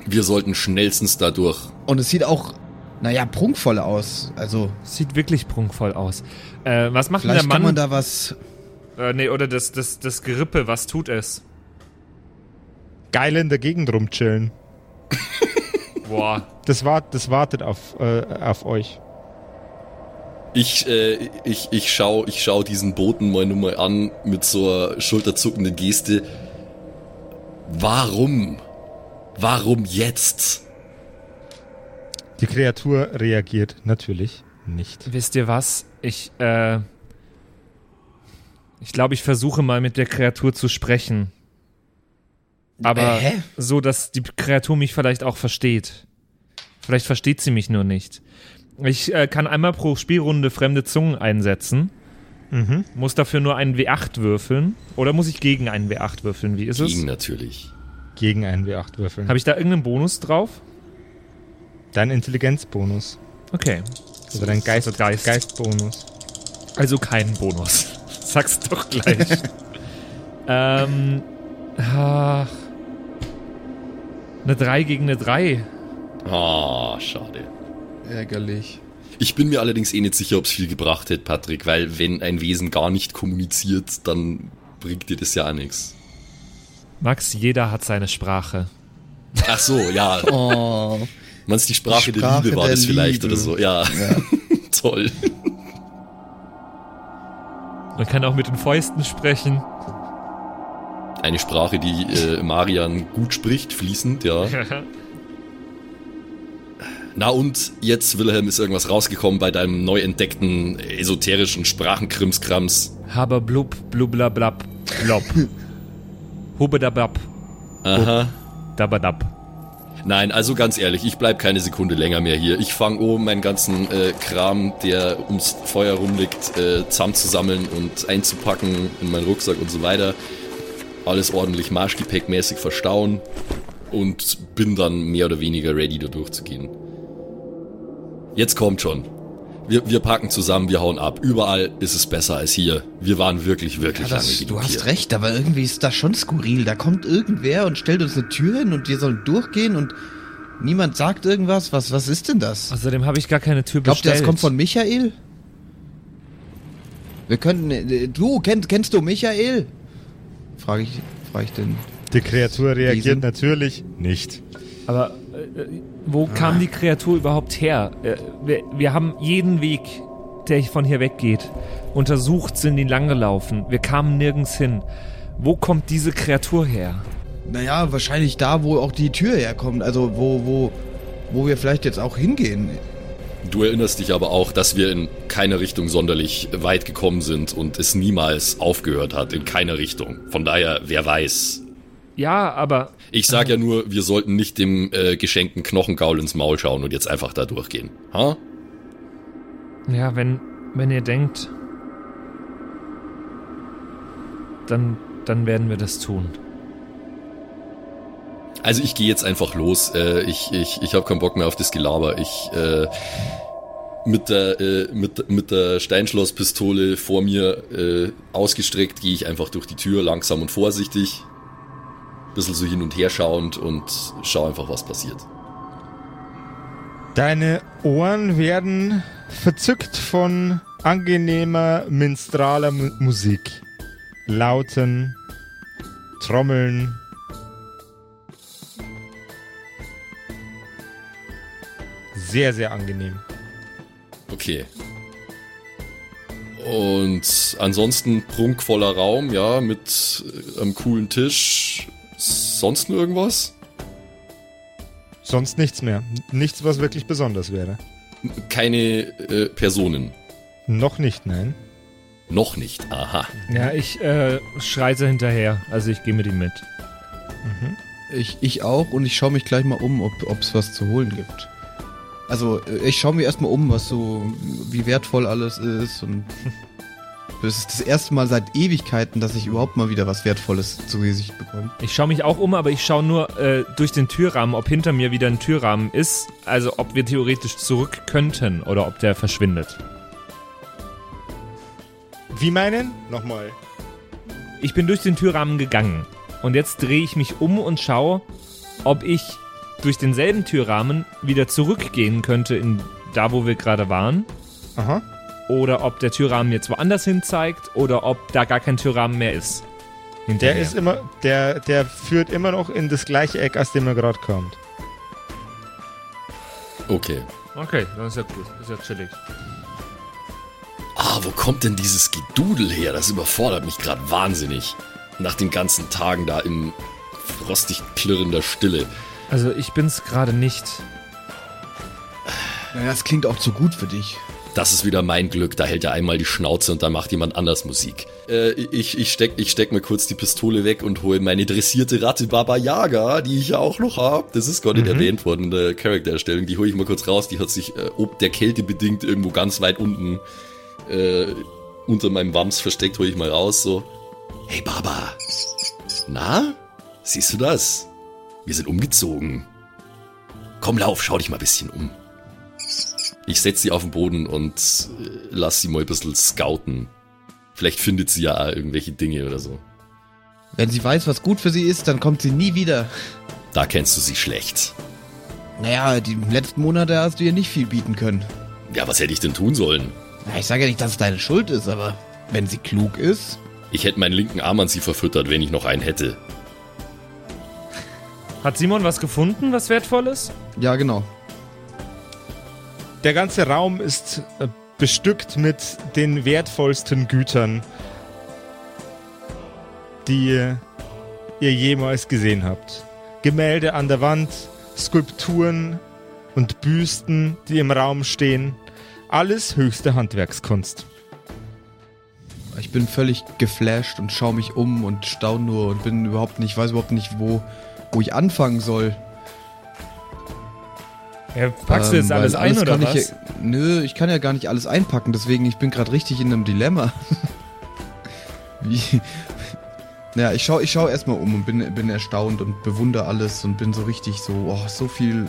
Speaker 2: Wir sollten schnellstens da durch.
Speaker 4: Und es sieht auch, naja, prunkvoll aus. Also,
Speaker 3: Sieht wirklich prunkvoll aus. Äh, was macht denn der
Speaker 4: vielleicht kann
Speaker 3: Mann?
Speaker 4: man da was.
Speaker 3: äh, nee, oder das, das, das Gerippe, was tut es?
Speaker 1: geil in der Gegend rumchillen.
Speaker 3: Boah.
Speaker 1: Das, wart, das wartet auf, äh, auf euch.
Speaker 2: Ich, äh, ich, ich schau, ich schau diesen Boten mal nur mal an mit so einer schulterzuckenden Geste. Warum? Warum jetzt?
Speaker 1: Die Kreatur reagiert natürlich nicht.
Speaker 3: Wisst ihr was? Ich, äh. Ich glaube, ich versuche mal mit der Kreatur zu sprechen. Aber
Speaker 4: Äh,
Speaker 3: so, dass die Kreatur mich vielleicht auch versteht. Vielleicht versteht sie mich nur nicht. Ich äh, kann einmal pro Spielrunde fremde Zungen einsetzen.
Speaker 1: Mhm.
Speaker 3: Muss dafür nur einen W8 würfeln. Oder muss ich gegen einen W8 würfeln? Wie ist
Speaker 2: Gegen
Speaker 3: es?
Speaker 2: natürlich.
Speaker 1: Gegen einen W8 würfeln.
Speaker 3: Habe ich da irgendeinen Bonus drauf?
Speaker 1: Dein Intelligenzbonus.
Speaker 3: Okay.
Speaker 1: Oder dein Geist,
Speaker 3: Also Geist.
Speaker 1: Geistbonus.
Speaker 3: Also keinen Bonus. Sag's doch gleich. ähm. Ach. Eine 3 gegen eine 3.
Speaker 2: Ah, schade.
Speaker 4: Ärgerlich.
Speaker 2: Ich bin mir allerdings eh nicht sicher, ob es viel gebracht hätte, Patrick, weil wenn ein Wesen gar nicht kommuniziert, dann bringt dir das ja auch nichts.
Speaker 3: Max, jeder hat seine Sprache.
Speaker 2: Ach so, ja.
Speaker 4: Oh.
Speaker 2: Meinst die Sprache,
Speaker 4: Die
Speaker 2: der
Speaker 4: Sprache
Speaker 2: Liebe war
Speaker 4: der
Speaker 2: das vielleicht
Speaker 4: Liebe.
Speaker 2: oder so? Ja. Toll.
Speaker 3: Man kann auch mit den Fäusten sprechen.
Speaker 2: Eine Sprache, die äh, Marian gut spricht, fließend, ja. Na und jetzt, Wilhelm, ist irgendwas rausgekommen bei deinem neu entdeckten esoterischen Sprachenkrimskrams.
Speaker 3: Haber blub, blublablab, blob. Hubedabab,
Speaker 2: Aha.
Speaker 3: dabadab.
Speaker 2: Nein, also ganz ehrlich, ich bleib keine Sekunde länger mehr hier. Ich fange oben meinen ganzen äh, Kram, der ums Feuer rumliegt, äh, zusammenzusammeln und einzupacken in meinen Rucksack und so weiter. Alles ordentlich marschgepäckmäßig verstauen und bin dann mehr oder weniger ready, da durchzugehen. Jetzt kommt schon. Wir, wir packen zusammen, wir hauen ab. Überall ist es besser als hier. Wir waren wirklich, wirklich
Speaker 4: Ja,
Speaker 2: lange
Speaker 4: das,
Speaker 2: genug
Speaker 4: du hast
Speaker 2: hier.
Speaker 4: recht, aber irgendwie ist das schon skurril. Da kommt irgendwer und stellt uns eine Tür hin und wir sollen durchgehen und niemand sagt irgendwas. Was, was ist denn das?
Speaker 3: Außerdem habe ich gar keine Tür
Speaker 4: Glaubt ihr,
Speaker 3: bestellt.
Speaker 4: das kommt von Michael? Wir könnten. äh, Du, kennst, kennst du Michael? Frage ich, frage ich den.
Speaker 1: Die Kreatur reagiert
Speaker 4: Riesen.
Speaker 1: natürlich nicht.
Speaker 3: Aber wo kam die Kreatur überhaupt her? Äh, wir, wir haben jeden Weg, der von hier weggeht, untersucht, sind ihn langgelaufen. Wir kamen nirgends hin. Wo kommt diese Kreatur her?
Speaker 4: Naja, wahrscheinlich da, wo auch die Tür herkommt. Also wo, wo, wo wir vielleicht jetzt auch hingehen.
Speaker 2: Du erinnerst dich aber auch, dass wir in keiner Richtung sonderlich weit gekommen sind und es niemals aufgehört hat, in keiner Richtung. Von daher, wer weiß.
Speaker 3: Ja, aber
Speaker 2: Ich sag ja nur, wir sollten nicht dem äh, geschenkten Knochengaul ins Maul schauen und jetzt einfach da durchgehen. Ha?
Speaker 3: ja, wenn wenn ihr denkt, dann dann werden wir das tun.
Speaker 2: Also ich gehe jetzt einfach los. Äh, ich ich, ich habe keinen Bock mehr auf das Gelaber. Ich äh, mit der äh, mit, mit der Steinschlosspistole vor mir äh, ausgestreckt gehe ich einfach durch die Tür langsam und vorsichtig. Bisschen so hin und her schauend und schau einfach, was passiert.
Speaker 1: Deine Ohren werden verzückt von angenehmer, minstraler Mu Musik. Lauten, Trommeln. Sehr, sehr angenehm.
Speaker 2: Okay. Und ansonsten prunkvoller Raum, ja, mit äh, einem coolen Tisch. Sonst nur irgendwas?
Speaker 1: Sonst nichts mehr. Nichts, was wirklich besonders wäre.
Speaker 2: Keine äh, Personen.
Speaker 1: Noch nicht, nein.
Speaker 2: Noch nicht. Aha.
Speaker 3: Ja, ich äh, schreite hinterher. Also ich gehe mit ihm mit.
Speaker 4: Ich, ich auch und ich schaue mich gleich mal um, ob es was zu holen gibt. Also äh, ich schaue mir erstmal um, was so, wie wertvoll alles ist und das ist das erste Mal seit Ewigkeiten, dass ich überhaupt mal wieder was Wertvolles zu Gesicht bekomme.
Speaker 3: Ich schaue mich auch um, aber ich schaue nur äh, durch den Türrahmen, ob hinter mir wieder ein Türrahmen ist. Also ob wir theoretisch zurück könnten oder ob der verschwindet.
Speaker 1: Wie meinen? Nochmal.
Speaker 3: Ich bin durch den Türrahmen gegangen und jetzt drehe ich mich um und schaue, ob ich durch denselben Türrahmen wieder zurückgehen könnte in da, wo wir gerade waren.
Speaker 1: Aha.
Speaker 3: Oder ob der Türrahmen jetzt woanders hin zeigt oder ob da gar kein Türrahmen mehr ist.
Speaker 1: Der ist immer, der, der führt immer noch in das gleiche Eck, aus dem er gerade kommt.
Speaker 2: Okay.
Speaker 3: Okay, dann ist ja gut. Ist ja chillig.
Speaker 2: Ah, wo kommt denn dieses Gedudel her? Das überfordert mich gerade wahnsinnig. Nach den ganzen Tagen da im frostig klirrender Stille.
Speaker 3: Also ich bin's gerade nicht.
Speaker 4: Naja, das klingt auch zu gut für dich.
Speaker 2: Das ist wieder mein Glück. Da hält er einmal die Schnauze und dann macht jemand anders Musik. Äh, ich, ich, steck, ich steck mir kurz die Pistole weg und hole meine dressierte Ratte Baba Yaga, die ich ja auch noch habe. Das ist gar nicht mhm. erwähnt worden in der Charaktererstellung. Die hole ich mal kurz raus. Die hat sich äh, ob der Kälte bedingt irgendwo ganz weit unten äh, unter meinem Wams versteckt. Hole ich mal raus. So, hey Baba, na, siehst du das? Wir sind umgezogen. Komm, lauf, schau dich mal ein bisschen um. Ich setze sie auf den Boden und äh, lass sie mal ein bisschen scouten. Vielleicht findet sie ja irgendwelche Dinge oder so.
Speaker 4: Wenn sie weiß, was gut für sie ist, dann kommt sie nie wieder.
Speaker 2: Da kennst du sie schlecht.
Speaker 4: Naja, die letzten Monate hast du ihr nicht viel bieten können.
Speaker 2: Ja, was hätte ich denn tun sollen?
Speaker 4: Na, ich sage ja nicht, dass es deine Schuld ist, aber wenn sie klug ist.
Speaker 2: Ich hätte meinen linken Arm an sie verfüttert, wenn ich noch einen hätte.
Speaker 3: Hat Simon was gefunden, was wertvolles?
Speaker 4: Ja, genau.
Speaker 1: Der ganze Raum ist äh, bestückt mit den wertvollsten Gütern, die ihr jemals gesehen habt. Gemälde an der Wand, Skulpturen und Büsten, die im Raum stehen. Alles höchste Handwerkskunst.
Speaker 4: Ich bin völlig geflasht und schaue mich um und staune nur und bin überhaupt nicht, weiß überhaupt nicht, wo, wo ich anfangen soll.
Speaker 3: Ja, packst du jetzt ähm, alles ein oder was?
Speaker 4: Ich, nö, ich kann ja gar nicht alles einpacken, deswegen ich bin gerade richtig in einem Dilemma. Wie? Naja, ich schaue ich schau erstmal um und bin, bin erstaunt und bewundere alles und bin so richtig so, oh, so viel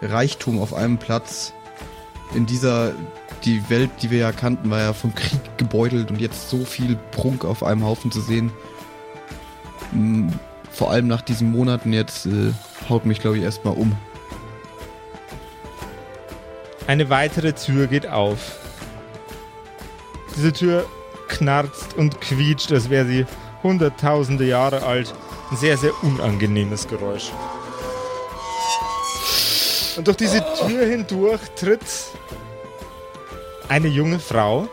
Speaker 4: Reichtum auf einem Platz. In dieser, die Welt, die wir ja kannten, war ja vom Krieg gebeutelt und jetzt so viel Prunk auf einem Haufen zu sehen. Hm, vor allem nach diesen Monaten jetzt äh, haut mich, glaube ich, erstmal um.
Speaker 1: Eine weitere Tür geht auf. Diese Tür knarzt und quietscht, als wäre sie hunderttausende Jahre alt. Ein sehr, sehr unangenehmes Geräusch. Und durch diese Tür hindurch tritt eine junge Frau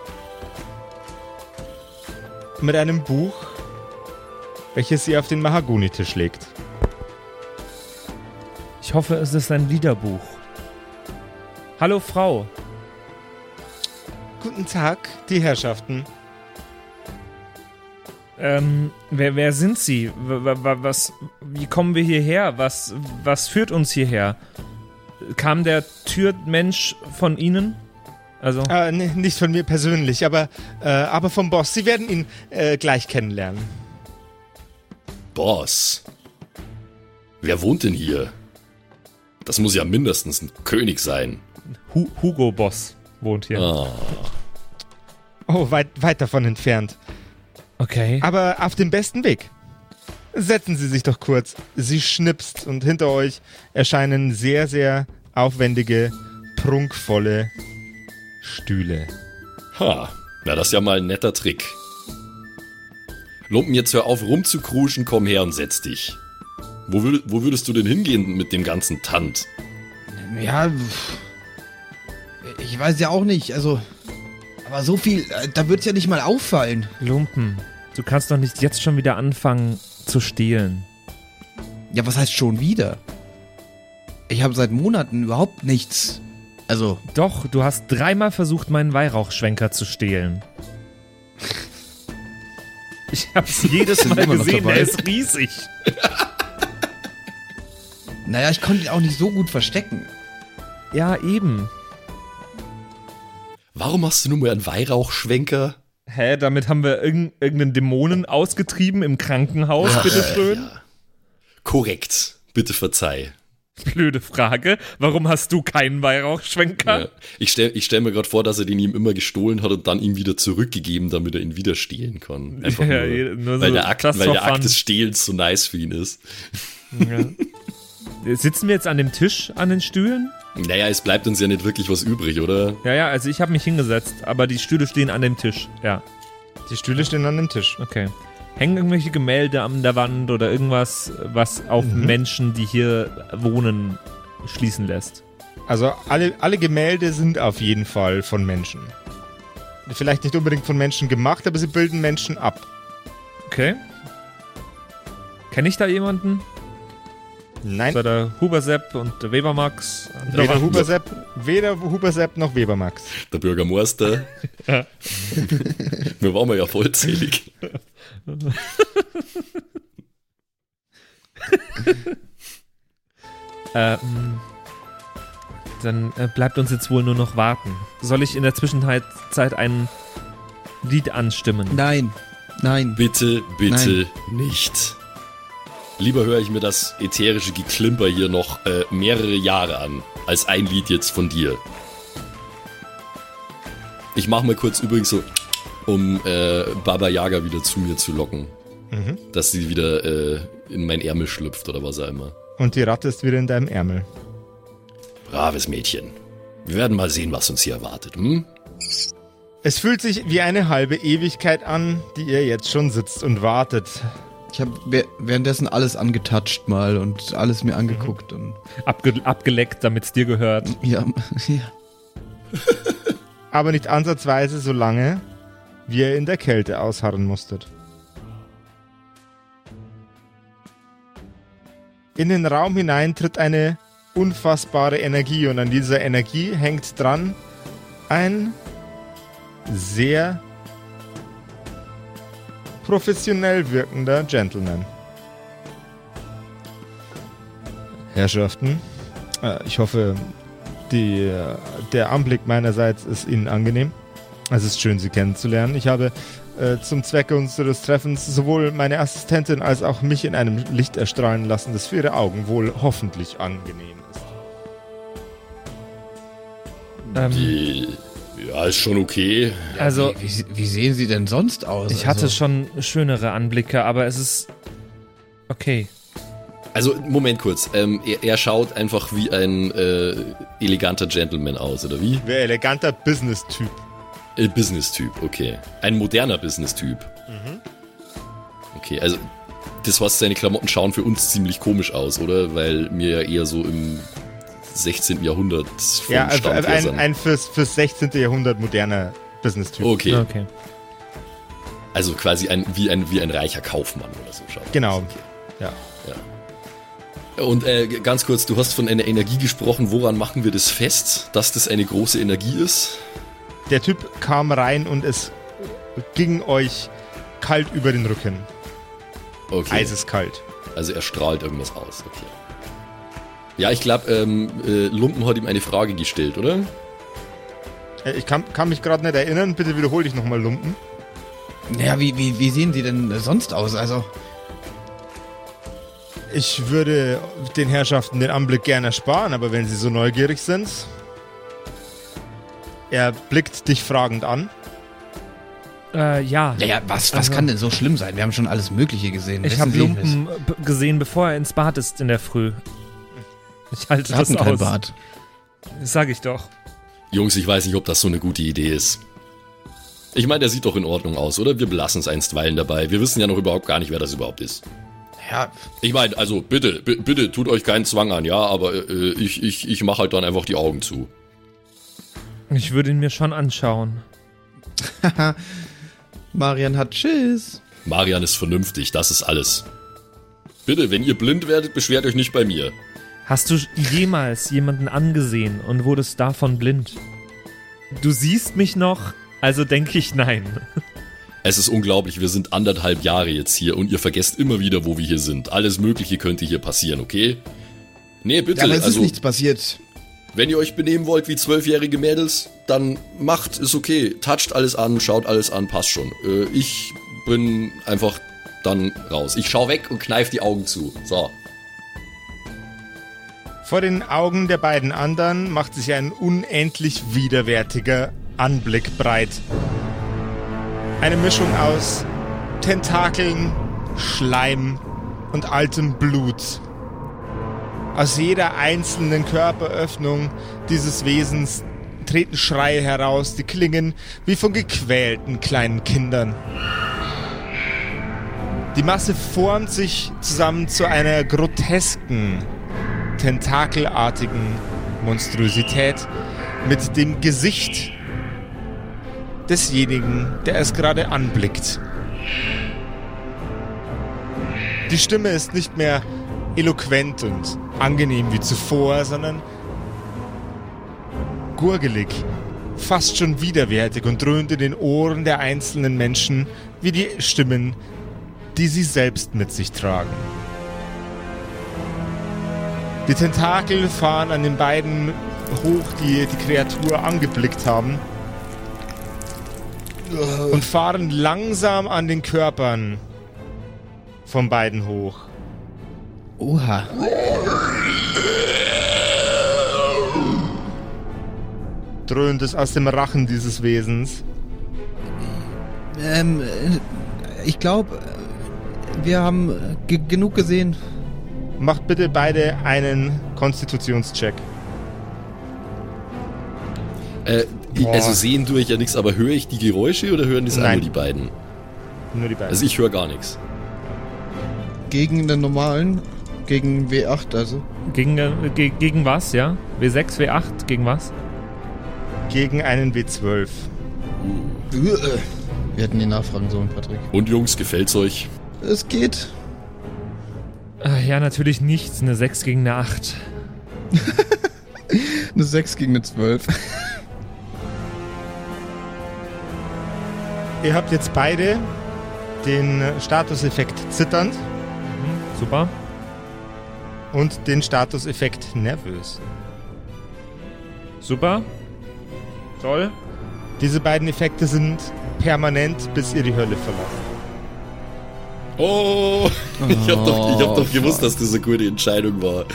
Speaker 1: mit einem Buch, welches sie auf den Mahagoni-Tisch legt.
Speaker 3: Ich hoffe, es ist ein Liederbuch. Hallo Frau.
Speaker 1: Guten Tag, die Herrschaften.
Speaker 3: Ähm, wer, wer sind Sie? Was, wie kommen wir hierher? Was, was führt uns hierher? Kam der Türmensch von Ihnen?
Speaker 1: Also? Äh, nicht von mir persönlich, aber, äh, aber vom Boss. Sie werden ihn äh, gleich kennenlernen.
Speaker 2: Boss? Wer wohnt denn hier? Das muss ja mindestens ein König sein.
Speaker 3: Hu Hugo Boss wohnt hier. Oh,
Speaker 1: oh weit, weit davon entfernt.
Speaker 3: Okay.
Speaker 1: Aber auf dem besten Weg. Setzen Sie sich doch kurz. Sie schnipst und hinter euch erscheinen sehr, sehr aufwendige, prunkvolle Stühle.
Speaker 2: Ha, na das ist ja mal ein netter Trick. Lumpen, jetzt hör auf rumzukruschen, komm her und setz dich. Wo, wo würdest du denn hingehen mit dem ganzen Tant?
Speaker 4: Ja, ich weiß ja auch nicht, also. Aber so viel, äh, da wird's ja nicht mal auffallen.
Speaker 3: Lumpen, du kannst doch nicht jetzt schon wieder anfangen zu stehlen.
Speaker 4: Ja, was heißt schon wieder? Ich habe seit Monaten überhaupt nichts. Also.
Speaker 3: Doch, du hast dreimal versucht, meinen Weihrauchschwenker zu stehlen. Ich hab's jedes Mal gesehen, der ist riesig.
Speaker 4: naja, ich konnte ihn auch nicht so gut verstecken.
Speaker 3: Ja, eben.
Speaker 2: Warum hast du nur mal einen Weihrauchschwenker?
Speaker 3: Hä, damit haben wir irg irgendeinen Dämonen ausgetrieben im Krankenhaus, ja, bitteschön? Ja, ja.
Speaker 2: Korrekt, bitte verzeih.
Speaker 3: Blöde Frage. Warum hast du keinen Weihrauchschwenker? Ja.
Speaker 2: Ich stelle stell mir gerade vor, dass er den ihm immer gestohlen hat und dann ihm wieder zurückgegeben, damit er ihn wieder stehlen kann. Einfach ja, nur, nur weil, so der Akt, weil der Akt des Stehlens so nice für ihn ist.
Speaker 3: Ja. Sitzen wir jetzt an dem Tisch, an den Stühlen?
Speaker 2: Naja, es bleibt uns ja nicht wirklich was übrig, oder?
Speaker 3: Ja, ja, also ich habe mich hingesetzt, aber die Stühle stehen an dem Tisch, ja.
Speaker 1: Die Stühle stehen an dem Tisch.
Speaker 3: Okay. Hängen irgendwelche Gemälde an der Wand oder irgendwas, was auf mhm. Menschen, die hier wohnen, schließen lässt?
Speaker 1: Also alle, alle Gemälde sind auf jeden Fall von Menschen. Vielleicht nicht unbedingt von Menschen gemacht, aber sie bilden Menschen ab.
Speaker 3: Okay. Kenne ich da jemanden?
Speaker 1: Nein.
Speaker 3: Bei der Hubersepp und der Webermax.
Speaker 1: Weder Hubersepp, weder Hubersepp noch Webermax.
Speaker 2: Der Bürgermeister. ja. Wir waren ja vollzählig.
Speaker 3: ähm, dann äh, bleibt uns jetzt wohl nur noch warten. Soll ich in der Zwischenzeit ein Lied anstimmen?
Speaker 4: Nein, nein.
Speaker 2: Bitte, bitte nein. nicht. Lieber höre ich mir das ätherische Geklimper hier noch äh, mehrere Jahre an, als ein Lied jetzt von dir. Ich mache mal kurz übrigens so, um äh, Baba Yaga wieder zu mir zu locken. Mhm. Dass sie wieder äh, in mein Ärmel schlüpft oder was auch immer.
Speaker 1: Und die Ratte ist wieder in deinem Ärmel.
Speaker 2: Braves Mädchen. Wir werden mal sehen, was uns hier erwartet, hm?
Speaker 1: Es fühlt sich wie eine halbe Ewigkeit an, die ihr jetzt schon sitzt und wartet.
Speaker 4: Ich habe währenddessen alles angetatscht mal und alles mir angeguckt. Mhm. Und
Speaker 3: Abge abgeleckt, damit es dir gehört.
Speaker 4: Ja, ja.
Speaker 1: Aber nicht ansatzweise so lange, wie ihr in der Kälte ausharren musstet. In den Raum hinein tritt eine unfassbare Energie und an dieser Energie hängt dran ein sehr professionell wirkender Gentleman. Herrschaften, äh, ich hoffe, die, der Anblick meinerseits ist Ihnen angenehm. Es ist schön, Sie kennenzulernen. Ich habe äh, zum Zwecke unseres Treffens sowohl meine Assistentin als auch mich in einem Licht erstrahlen lassen, das für Ihre Augen wohl hoffentlich angenehm ist.
Speaker 2: Ähm, die, ja, ist schon okay.
Speaker 4: Also, wie, wie, wie, sehen Sie denn sonst aus?
Speaker 3: Ich hatte also? schon schönere Anblicke, aber es ist okay.
Speaker 2: Also, Moment kurz. Ähm, er, er, schaut einfach wie ein äh, eleganter Gentleman aus, oder wie?
Speaker 1: Wie ein eleganter Business-Typ.
Speaker 2: Äh, Business-Typ, okay. Ein moderner Business-Typ. Mhm. Okay, also das heißt, seine Klamotten schauen für uns ziemlich komisch aus, oder? Weil mir ja eher so im 16. Jahrhundert
Speaker 1: Ja, also ein, ein fürs, fürs 16. Jahrhundert moderner Business-Typ.
Speaker 2: Okay. okay. Also quasi ein, wie, ein, wie ein reicher Kaufmann oder so schaut.
Speaker 1: Genau. Okay. Ja.
Speaker 2: ja. Und äh, ganz kurz, du hast von einer Energie gesprochen. Woran machen wir das fest, dass das eine große Energie ist?
Speaker 1: Der Typ kam rein und es ging euch kalt über den Rücken. Okay. Eiseskalt.
Speaker 2: Also er strahlt irgendwas aus, okay. Ja, ich glaube, ähm, äh, Lumpen hat ihm eine Frage gestellt, oder?
Speaker 1: Äh, ich kann, kann mich gerade nicht erinnern. Bitte wiederhole ich nochmal Lumpen.
Speaker 4: Ja, wie, wie, wie sehen die denn sonst aus? Also.
Speaker 1: Ich würde den Herrschaften den Anblick gerne ersparen, aber wenn sie so neugierig sind. Er blickt dich fragend an.
Speaker 3: Äh, ja.
Speaker 4: Ja, was, was also, kann denn so schlimm sein? Wir haben schon alles Mögliche gesehen.
Speaker 3: Ich habe Lumpen gesehen, bevor er ins Bad ist in der Früh. Ich halte Wir das
Speaker 4: aus. Bad.
Speaker 3: Das sag ich doch.
Speaker 2: Jungs, ich weiß nicht, ob das so eine gute Idee ist. Ich meine, der sieht doch in Ordnung aus, oder? Wir belassen es einstweilen dabei. Wir wissen ja noch überhaupt gar nicht, wer das überhaupt ist.
Speaker 4: Ja.
Speaker 2: Ich meine, also bitte, bitte tut euch keinen Zwang an, ja, aber äh, ich, ich, ich mache halt dann einfach die Augen zu.
Speaker 3: Ich würde ihn mir schon anschauen.
Speaker 4: Marian hat Tschüss.
Speaker 2: Marian ist vernünftig, das ist alles. Bitte, wenn ihr blind werdet, beschwert euch nicht bei mir.
Speaker 3: Hast du jemals jemanden angesehen und wurdest davon blind? Du siehst mich noch, also denke ich nein.
Speaker 2: Es ist unglaublich, wir sind anderthalb Jahre jetzt hier und ihr vergesst immer wieder, wo wir hier sind. Alles Mögliche könnte hier passieren, okay? Nee, bitte. Ja,
Speaker 4: aber es also, ist nichts passiert.
Speaker 2: Wenn ihr euch benehmen wollt wie zwölfjährige Mädels, dann macht, ist okay. Toucht alles an, schaut alles an, passt schon. Äh, ich bin einfach dann raus. Ich schau weg und kneif die Augen zu. So.
Speaker 1: Vor den Augen der beiden anderen macht sich ein unendlich widerwärtiger Anblick breit. Eine Mischung aus Tentakeln, Schleim und altem Blut. Aus jeder einzelnen Körperöffnung dieses Wesens treten Schreie heraus, die klingen wie von gequälten kleinen Kindern. Die Masse formt sich zusammen zu einer grotesken, tentakelartigen Monstrosität mit dem Gesicht desjenigen, der es gerade anblickt. Die Stimme ist nicht mehr eloquent und angenehm wie zuvor, sondern gurgelig, fast schon widerwärtig und dröhnt in den Ohren der einzelnen Menschen wie die Stimmen, die sie selbst mit sich tragen. Die Tentakel fahren an den beiden hoch, die die Kreatur angeblickt haben und fahren langsam an den Körpern von beiden hoch.
Speaker 4: Oha.
Speaker 1: Dröhnt es aus dem Rachen dieses Wesens.
Speaker 4: Ähm, äh, ich glaube, wir haben äh, genug gesehen.
Speaker 1: Macht bitte beide einen Konstitutionscheck.
Speaker 2: Äh, also sehen tue ich ja nichts, aber höre ich die Geräusche oder hören das
Speaker 1: Nein.
Speaker 2: nur die beiden?
Speaker 1: Nur die beiden.
Speaker 2: Also ich höre gar nichts.
Speaker 4: Gegen den normalen, gegen W8 also.
Speaker 3: Gegen, äh, ge gegen was, ja? W6, W8, gegen was?
Speaker 1: Gegen einen W12.
Speaker 4: Wir hätten die nachfragen sollen, Patrick.
Speaker 2: Und Jungs, gefällt's euch?
Speaker 4: Es geht.
Speaker 3: Ja, natürlich nichts. Eine 6 gegen eine 8.
Speaker 4: Eine 6 gegen eine 12.
Speaker 1: Ihr habt jetzt beide den Statuseffekt zitternd
Speaker 3: Super.
Speaker 1: und den Statuseffekt nervös.
Speaker 3: Super. Toll.
Speaker 1: Diese beiden Effekte sind permanent, bis ihr die Hölle verlasst.
Speaker 2: Oh, ich hab doch, ich hab
Speaker 4: Oh,
Speaker 2: doch gewusst,
Speaker 4: fuck.
Speaker 2: dass das eine gute Entscheidung war.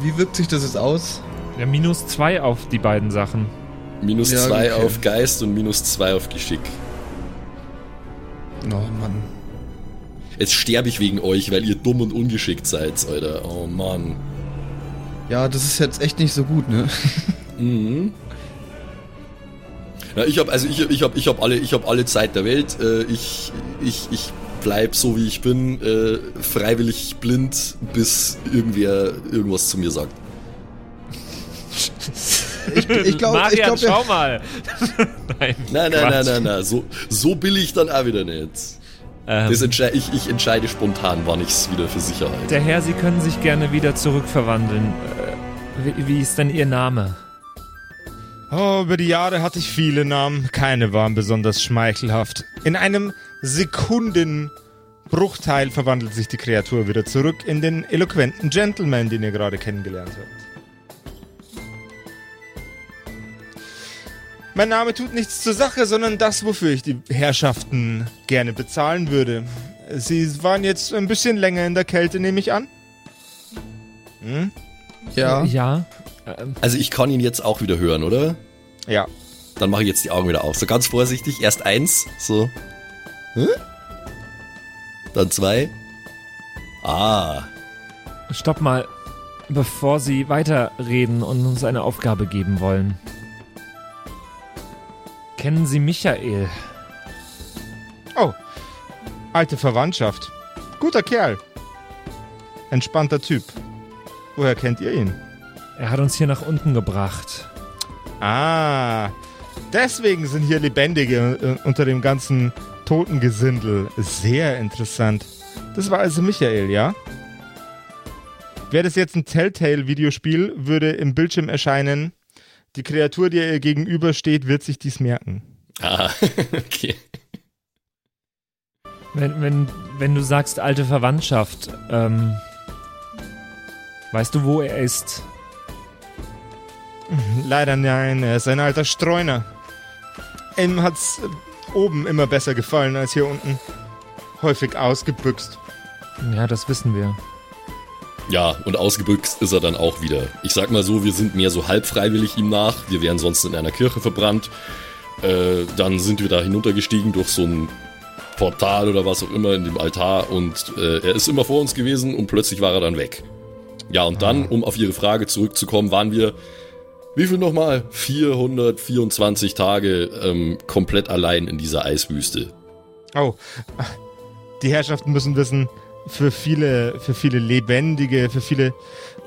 Speaker 4: Wie wirkt sich das jetzt aus?
Speaker 3: Ja, minus 2 auf die beiden Sachen.
Speaker 2: Minus
Speaker 4: Ja,
Speaker 2: zwei
Speaker 4: okay.
Speaker 2: auf Geist und minus zwei auf Geschick.
Speaker 4: Oh Mann.
Speaker 2: Jetzt sterbe ich wegen euch, weil ihr dumm und ungeschickt seid, Alter. Oh Mann.
Speaker 4: Ja, das ist jetzt echt nicht so gut, ne?
Speaker 2: Mhm. Ja, ich habe also ich, ich habe ich hab alle ich habe alle Zeit der Welt. Äh, ich ich ich bleib so wie ich bin, äh, freiwillig blind, bis irgendwer irgendwas zu mir sagt.
Speaker 4: Ich, ich glaube, ich glaub,
Speaker 3: schau mal. nein,
Speaker 2: Nein, nein, nein, nein, nein, so so billig dann auch wieder nicht.
Speaker 3: Ähm,
Speaker 2: Das entschei ich, ich entscheide spontan, wann ich's wieder für sicher halte.
Speaker 3: der Herr, Sie können sich gerne wieder zurückverwandeln. Äh, wie, wie ist denn Ihr Name?
Speaker 1: Oh, über die Jahre hatte ich viele Namen. Keine waren besonders schmeichelhaft. In einem Sekundenbruchteil verwandelt sich die Kreatur wieder zurück in den eloquenten Gentleman, den ihr gerade kennengelernt habt. Mein Name tut nichts zur Sache, sondern das, wofür ich die Herrschaften gerne bezahlen würde. Sie waren jetzt ein bisschen länger in der Kälte, nehme ich an. Hm?
Speaker 4: ja.
Speaker 3: Ja.
Speaker 2: Also ich kann ihn jetzt auch wieder hören, oder?
Speaker 1: Ja.
Speaker 2: Dann mache ich jetzt die Augen wieder auf. So ganz vorsichtig. Erst eins, so. Hä? Dann zwei. Ah.
Speaker 3: stopp mal, bevor Sie weiterreden und uns eine Aufgabe geben wollen. Kennen Sie Michael?
Speaker 1: Oh, alte Verwandtschaft. Guter Kerl. Entspannter Typ. Woher kennt ihr ihn?
Speaker 3: Er hat uns hier nach unten gebracht.
Speaker 1: Ah, deswegen sind hier Lebendige unter dem ganzen Totengesindel. Sehr interessant. Das war also Michael, ja? Wäre das jetzt ein Telltale-Videospiel, würde im Bildschirm erscheinen, die Kreatur, die ihr gegenübersteht, wird sich dies merken.
Speaker 2: Ah, okay.
Speaker 3: Wenn, wenn, wenn du sagst alte Verwandtschaft, ähm, weißt du, wo er ist?
Speaker 1: Leider nein, er ist ein alter Streuner. Ihm hat's oben immer besser gefallen als hier unten. Häufig ausgebüxt.
Speaker 3: Ja, das wissen wir.
Speaker 2: Ja, und ausgebüxt ist er dann auch wieder. Ich sag mal so, wir sind mehr so halb freiwillig ihm nach. Wir wären sonst in einer Kirche verbrannt. Äh, dann sind wir da hinuntergestiegen durch so ein Portal oder was auch immer in dem Altar und äh, er ist immer vor uns gewesen und plötzlich war er dann weg. Ja, und dann, um auf Ihre Frage zurückzukommen, waren wir, wie viel nochmal? 424 Tage ähm, komplett allein in dieser Eiswüste.
Speaker 1: Oh, die Herrschaften müssen wissen, für viele, für viele Lebendige, für viele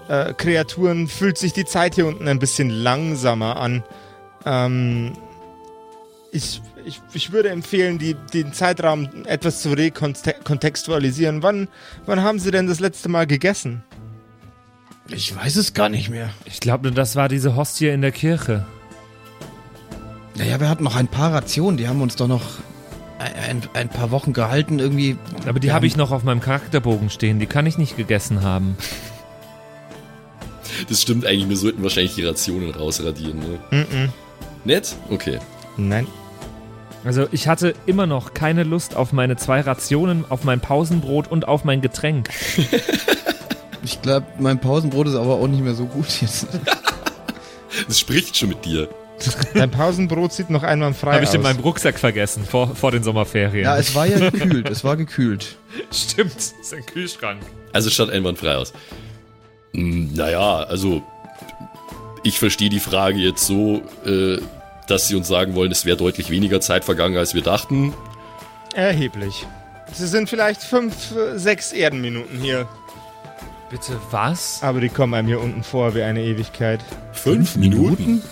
Speaker 1: äh, Kreaturen fühlt sich die Zeit hier unten ein bisschen langsamer an. Ähm, ich, ich, ich würde empfehlen, die, den Zeitraum etwas zu rekontextualisieren. Wann, wann haben Sie denn das letzte Mal gegessen?
Speaker 4: Ich weiß es gar nicht mehr.
Speaker 3: Ich glaube, das war diese Hostie in der Kirche.
Speaker 4: Naja, wir hatten noch ein paar Rationen, die haben uns doch noch ein, ein paar Wochen gehalten irgendwie.
Speaker 3: Aber die habe ich noch auf meinem Charakterbogen stehen, die kann ich nicht gegessen haben.
Speaker 2: Das stimmt eigentlich, wir sollten wahrscheinlich die Rationen rausradieren, ne? Mm -mm. Nett? Okay.
Speaker 1: Nein.
Speaker 3: Also ich hatte immer noch keine Lust auf meine zwei Rationen, auf mein Pausenbrot und auf mein Getränk.
Speaker 4: ich glaube, mein Pausenbrot ist aber auch nicht mehr so gut jetzt.
Speaker 2: das spricht schon mit dir.
Speaker 1: Dein Pausenbrot sieht noch einmal frei
Speaker 3: Habe ich in meinem Rucksack vergessen, vor, vor den Sommerferien.
Speaker 4: Ja, es war ja gekühlt, es war gekühlt.
Speaker 3: Stimmt, ist ein Kühlschrank.
Speaker 2: Also schaut einwandfrei aus. Hm, naja, also ich verstehe die Frage jetzt so, äh, dass sie uns sagen wollen, es wäre deutlich weniger Zeit vergangen, als wir dachten.
Speaker 1: Erheblich. Sie sind vielleicht fünf, sechs Erdenminuten hier.
Speaker 3: Bitte was?
Speaker 1: Aber die kommen einem hier unten vor wie eine Ewigkeit.
Speaker 2: Fünf, Minuten?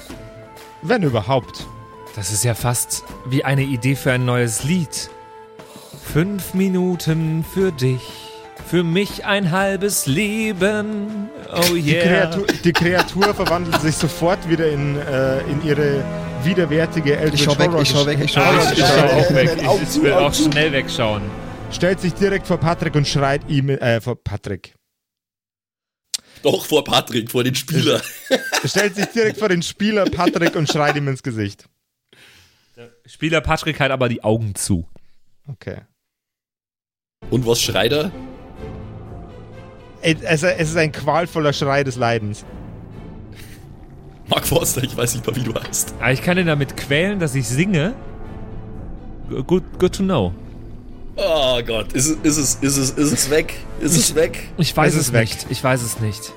Speaker 1: Wenn überhaupt.
Speaker 3: Das ist ja fast wie eine Idee für ein neues Lied. Fünf Minuten für dich, für mich ein halbes Leben. Oh yeah.
Speaker 1: Die Kreatur, die Kreatur verwandelt sich sofort wieder in, äh, in ihre widerwärtige
Speaker 4: Eldritch Ich schau weg, ich schau weg, ich schau
Speaker 3: weg. Ich schau auch weg. Ich, ich will auch schnell wegschauen.
Speaker 1: Stellt sich direkt vor Patrick und schreit ihm, äh, vor Patrick.
Speaker 2: Doch, vor Patrick, vor den Spieler.
Speaker 1: Stellt sich direkt vor den Spieler Patrick und schreit ihm ins Gesicht.
Speaker 3: Der Spieler Patrick hat aber die Augen zu.
Speaker 1: Okay.
Speaker 2: Und was schreit er?
Speaker 1: Es, es ist ein qualvoller Schrei des Leidens.
Speaker 2: Mark Forster, ich weiß nicht mal, wie du heißt.
Speaker 3: Ah, ich kann ihn damit quälen, dass ich singe. Good, good to know.
Speaker 2: Oh Gott, ist, ist, es, ist, es, ist es weg? Ist ich, es weg?
Speaker 3: Ich weiß es, es nicht. Ich weiß es nicht.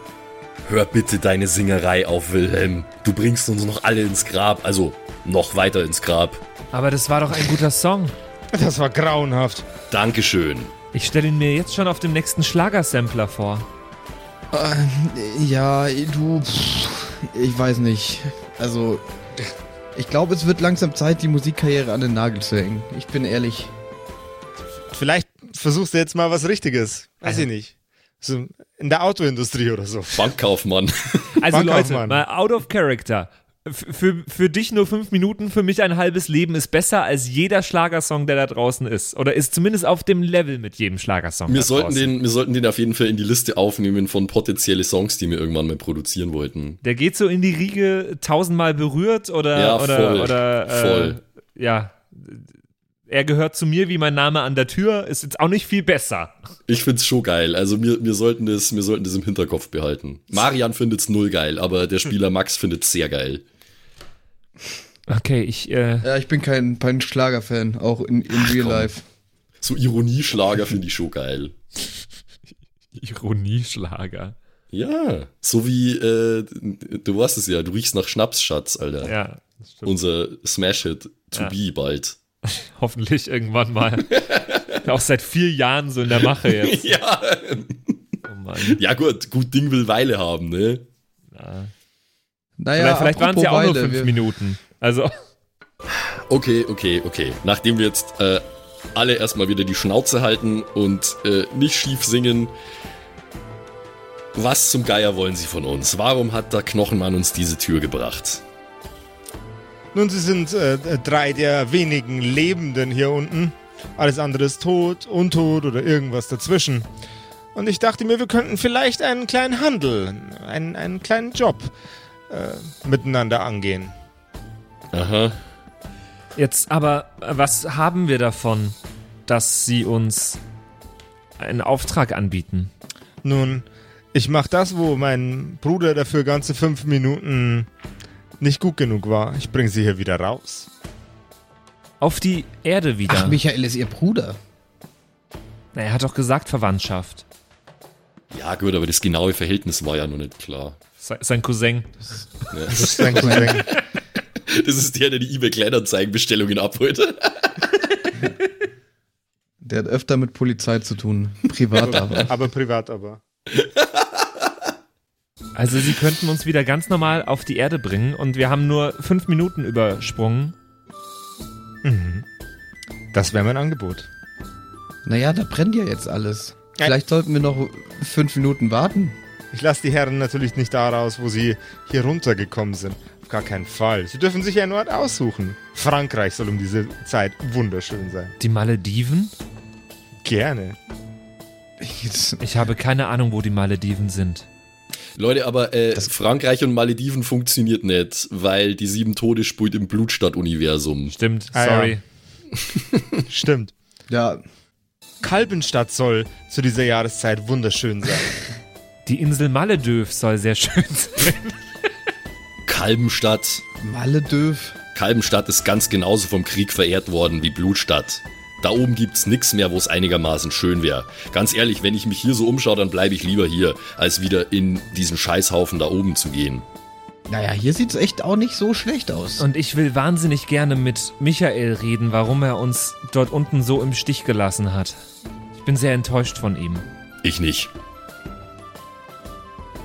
Speaker 2: Hör bitte deine Singerei auf, Wilhelm. Du bringst uns noch alle ins Grab, also noch weiter ins Grab.
Speaker 3: Aber das war doch ein guter Song.
Speaker 1: Das war grauenhaft.
Speaker 2: Dankeschön.
Speaker 3: Ich stelle ihn mir jetzt schon auf dem nächsten Schlagersampler vor.
Speaker 4: Äh, ja, du. Ich weiß nicht. Also, ich glaube, es wird langsam Zeit, die Musikkarriere an den Nagel zu hängen. Ich bin ehrlich.
Speaker 1: Vielleicht versuchst du jetzt mal was Richtiges. Weiß ich nicht. So in der Autoindustrie oder so.
Speaker 2: Bankkaufmann.
Speaker 3: Also Bankkaufmann. Leute, mal out of character. Für, für dich nur fünf Minuten, für mich ein halbes Leben ist besser als jeder Schlagersong, der da draußen ist. Oder ist zumindest auf dem Level mit jedem Schlagersong.
Speaker 2: Wir, sollten den, wir sollten den auf jeden Fall in die Liste aufnehmen von potenzielle Songs, die wir irgendwann mal produzieren wollten.
Speaker 3: Der geht so in die Riege tausendmal berührt oder.
Speaker 2: Ja,
Speaker 3: oder,
Speaker 2: voll.
Speaker 3: Oder,
Speaker 2: äh, voll.
Speaker 3: Ja er gehört zu mir wie mein Name an der Tür, ist jetzt auch nicht viel besser.
Speaker 2: Ich find's schon geil. Also wir, wir, sollten, das, wir sollten das im Hinterkopf behalten. Marian findet's null geil, aber der Spieler Max findet's sehr geil.
Speaker 3: Okay, ich. Äh
Speaker 4: ja, ich bin kein, kein Schlagerfan, auch in, in Ach, Real komm. Life.
Speaker 2: So Ironieschlager finde ich schon geil.
Speaker 3: Ironieschlager.
Speaker 2: Ja, so wie, äh, du weißt es ja, du riechst nach Schnaps, Schatz, Alter.
Speaker 3: Ja,
Speaker 2: das stimmt. Unser Smash-Hit to ja. be bald.
Speaker 3: Hoffentlich irgendwann mal. Auch seit vier Jahren so in der Mache jetzt.
Speaker 2: ja. Oh ja, gut, gut Ding will Weile haben, ne?
Speaker 3: Ja. Naja, vielleicht waren es ja auch Weile, nur fünf Minuten. Also.
Speaker 2: Okay, okay, okay. Nachdem wir jetzt äh, alle erstmal wieder die Schnauze halten und äh, nicht schief singen, was zum Geier wollen Sie von uns? Warum hat der Knochenmann uns diese Tür gebracht?
Speaker 1: Nun, sie sind äh, drei der wenigen Lebenden hier unten. Alles andere ist tot, untot oder irgendwas dazwischen. Und ich dachte mir, wir könnten vielleicht einen kleinen Handel, einen, einen kleinen Job äh, miteinander angehen.
Speaker 2: Aha.
Speaker 3: Jetzt aber, was haben wir davon, dass Sie uns einen Auftrag anbieten?
Speaker 1: Nun, ich mache das, wo mein Bruder dafür ganze fünf Minuten nicht gut genug war. Ich bringe sie hier wieder raus.
Speaker 3: Auf die Erde wieder.
Speaker 4: Ach, Michael ist ihr Bruder.
Speaker 3: Na, er hat doch gesagt Verwandtschaft.
Speaker 2: Ja, gut, aber das genaue Verhältnis war ja noch nicht klar.
Speaker 3: Sein Cousin.
Speaker 2: Das, ja. das ist sein Cousin. das ist der, der die eBay Kleinanzeigenbestellungen abholt.
Speaker 4: Der hat öfter mit Polizei zu tun. Privat aber.
Speaker 1: aber privat aber.
Speaker 3: Also sie könnten uns wieder ganz normal auf die Erde bringen und wir haben nur fünf Minuten übersprungen.
Speaker 1: Mhm. Das wäre mein Angebot.
Speaker 4: Naja, da brennt ja jetzt alles. Vielleicht sollten wir noch fünf Minuten warten.
Speaker 1: Ich lasse die Herren natürlich nicht da raus, wo sie hier runtergekommen sind. Auf gar keinen Fall. Sie dürfen sich einen Ort aussuchen. Frankreich soll um diese Zeit wunderschön sein.
Speaker 3: Die Malediven?
Speaker 1: Gerne.
Speaker 3: Ich habe keine Ahnung, wo die Malediven sind.
Speaker 2: Leute, aber äh, Frankreich und Malediven funktioniert nicht, weil die sieben Tode spielt im Blutstadt-Universum.
Speaker 3: Stimmt, sorry.
Speaker 1: Ah, ja. Stimmt.
Speaker 4: Ja.
Speaker 1: Kalbenstadt soll zu dieser Jahreszeit wunderschön sein.
Speaker 3: Die Insel Maledöv soll sehr schön sein.
Speaker 2: Kalbenstadt.
Speaker 4: Maledöv.
Speaker 2: Kalbenstadt ist ganz genauso vom Krieg verehrt worden wie Blutstadt. Da oben gibt's nix mehr, wo es einigermaßen schön wäre. Ganz ehrlich, wenn ich mich hier so umschaue, dann bleibe ich lieber hier, als wieder in diesen Scheißhaufen da oben zu gehen.
Speaker 4: Naja, hier sieht's echt auch nicht so schlecht aus.
Speaker 3: Und ich will wahnsinnig gerne mit Michael reden, warum er uns dort unten so im Stich gelassen hat. Ich bin sehr enttäuscht von ihm.
Speaker 2: Ich nicht.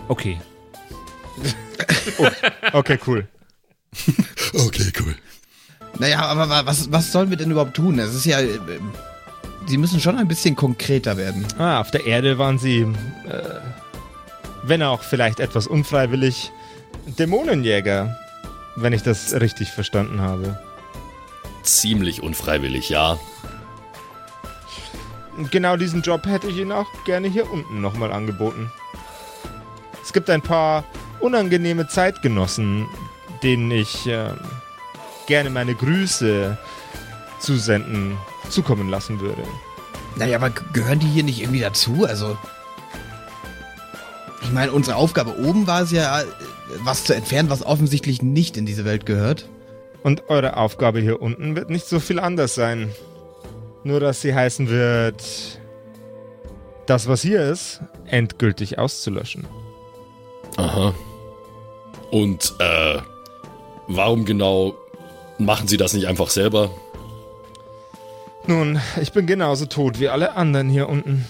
Speaker 3: Okay.
Speaker 1: oh, okay, cool.
Speaker 2: okay, cool.
Speaker 4: Naja, aber was, was sollen wir denn überhaupt tun? Es ist ja. Äh, sie müssen schon ein bisschen konkreter werden.
Speaker 1: Ah, auf der Erde waren sie, äh, wenn auch vielleicht etwas unfreiwillig, Dämonenjäger. Wenn ich das richtig verstanden habe.
Speaker 2: Ziemlich unfreiwillig, ja.
Speaker 1: Genau diesen Job hätte ich Ihnen auch gerne hier unten nochmal angeboten. Es gibt ein paar unangenehme Zeitgenossen, denen ich äh, gerne meine Grüße zusenden, zukommen lassen würde.
Speaker 4: Naja, aber gehören die hier nicht irgendwie dazu? Also. Ich meine, unsere Aufgabe oben war es ja, was zu entfernen, was offensichtlich nicht in diese Welt gehört.
Speaker 1: Und eure Aufgabe hier unten wird nicht so viel anders sein. Nur, dass sie heißen wird, das, was hier ist, endgültig auszulöschen.
Speaker 2: Aha. Und, äh, warum genau machen Sie das nicht einfach selber?
Speaker 1: Nun, ich bin genauso tot wie alle anderen hier unten.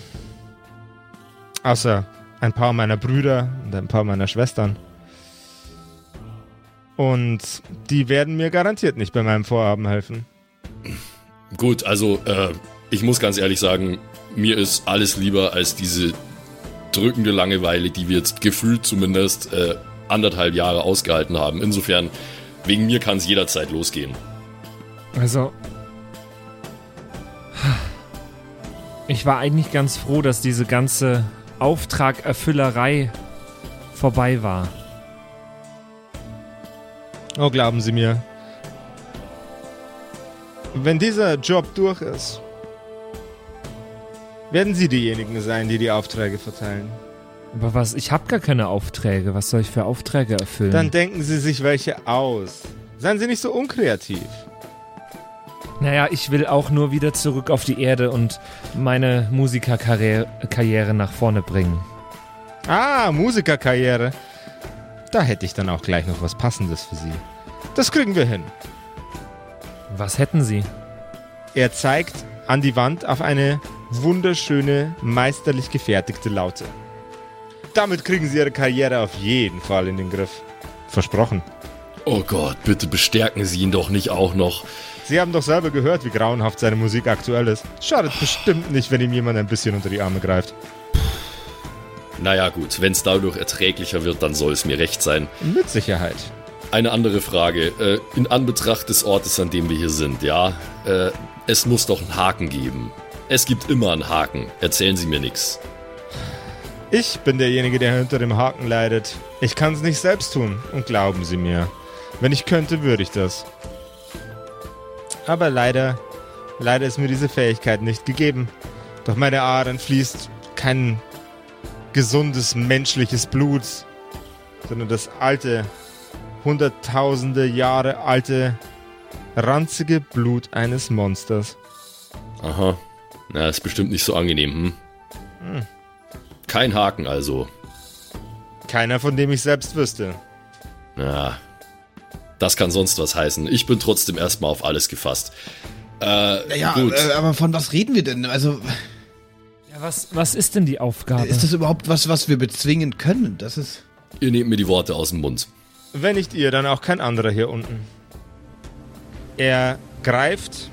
Speaker 1: Außer ein paar meiner Brüder und ein paar meiner Schwestern. Und die werden mir garantiert nicht bei meinem Vorhaben helfen.
Speaker 2: Gut, also äh, ich muss ganz ehrlich sagen, mir ist alles lieber als diese drückende Langeweile, die wir jetzt gefühlt zumindest äh, anderthalb Jahre ausgehalten haben. Insofern, wegen mir kann es jederzeit losgehen.
Speaker 3: Also, ich war eigentlich ganz froh, dass diese ganze Auftragerfüllerei vorbei war.
Speaker 1: Oh, glauben Sie mir. Wenn dieser Job durch ist, werden Sie diejenigen sein, die die Aufträge verteilen.
Speaker 3: Aber was? Ich habe gar keine Aufträge. Was soll ich für Aufträge erfüllen?
Speaker 1: Dann denken Sie sich welche aus. Seien Sie nicht so unkreativ.
Speaker 3: Naja, ich will auch nur wieder zurück auf die Erde und meine Musikerkarriere nach vorne bringen.
Speaker 1: Ah, Musikerkarriere. Da hätte ich dann auch gleich noch was Passendes für Sie. Das kriegen wir hin.
Speaker 3: Was hätten Sie?
Speaker 1: Er zeigt an die Wand auf eine wunderschöne, meisterlich gefertigte Laute. Damit kriegen Sie Ihre Karriere auf jeden Fall in den Griff. Versprochen.
Speaker 2: Oh Gott, bitte bestärken Sie ihn doch nicht auch noch.
Speaker 1: Sie haben doch selber gehört, wie grauenhaft seine Musik aktuell ist. Schadet bestimmt nicht, wenn ihm jemand ein bisschen unter die Arme greift.
Speaker 2: Naja gut, wenn es dadurch erträglicher wird, dann soll es mir recht sein.
Speaker 1: Mit Sicherheit.
Speaker 2: Eine andere Frage. Äh, in Anbetracht des Ortes, an dem wir hier sind, ja, äh, es muss doch einen Haken geben. Es gibt immer einen Haken. Erzählen Sie mir nichts.
Speaker 1: Ich bin derjenige, der hinter dem Haken leidet. Ich kann es nicht selbst tun. Und glauben Sie mir, wenn ich könnte, würde ich das. Aber leider, leider ist mir diese Fähigkeit nicht gegeben. Durch meine Adern fließt kein gesundes menschliches Blut, sondern das alte, hunderttausende Jahre alte, ranzige Blut eines Monsters.
Speaker 2: Aha. Na, ist bestimmt nicht so angenehm, hm? hm? Kein Haken also.
Speaker 1: Keiner, von dem ich selbst wüsste.
Speaker 2: Na, das kann sonst was heißen. Ich bin trotzdem erstmal auf alles gefasst. Äh,
Speaker 4: Naja,
Speaker 2: gut.
Speaker 4: äh, aber von was reden wir denn? Also,
Speaker 3: Ja, was, was ist denn die Aufgabe?
Speaker 4: ist das überhaupt was, was wir bezwingen können? Das ist.
Speaker 2: Ihr nehmt mir die Worte aus dem Mund.
Speaker 1: Wenn nicht ihr, dann auch kein anderer hier unten. Er greift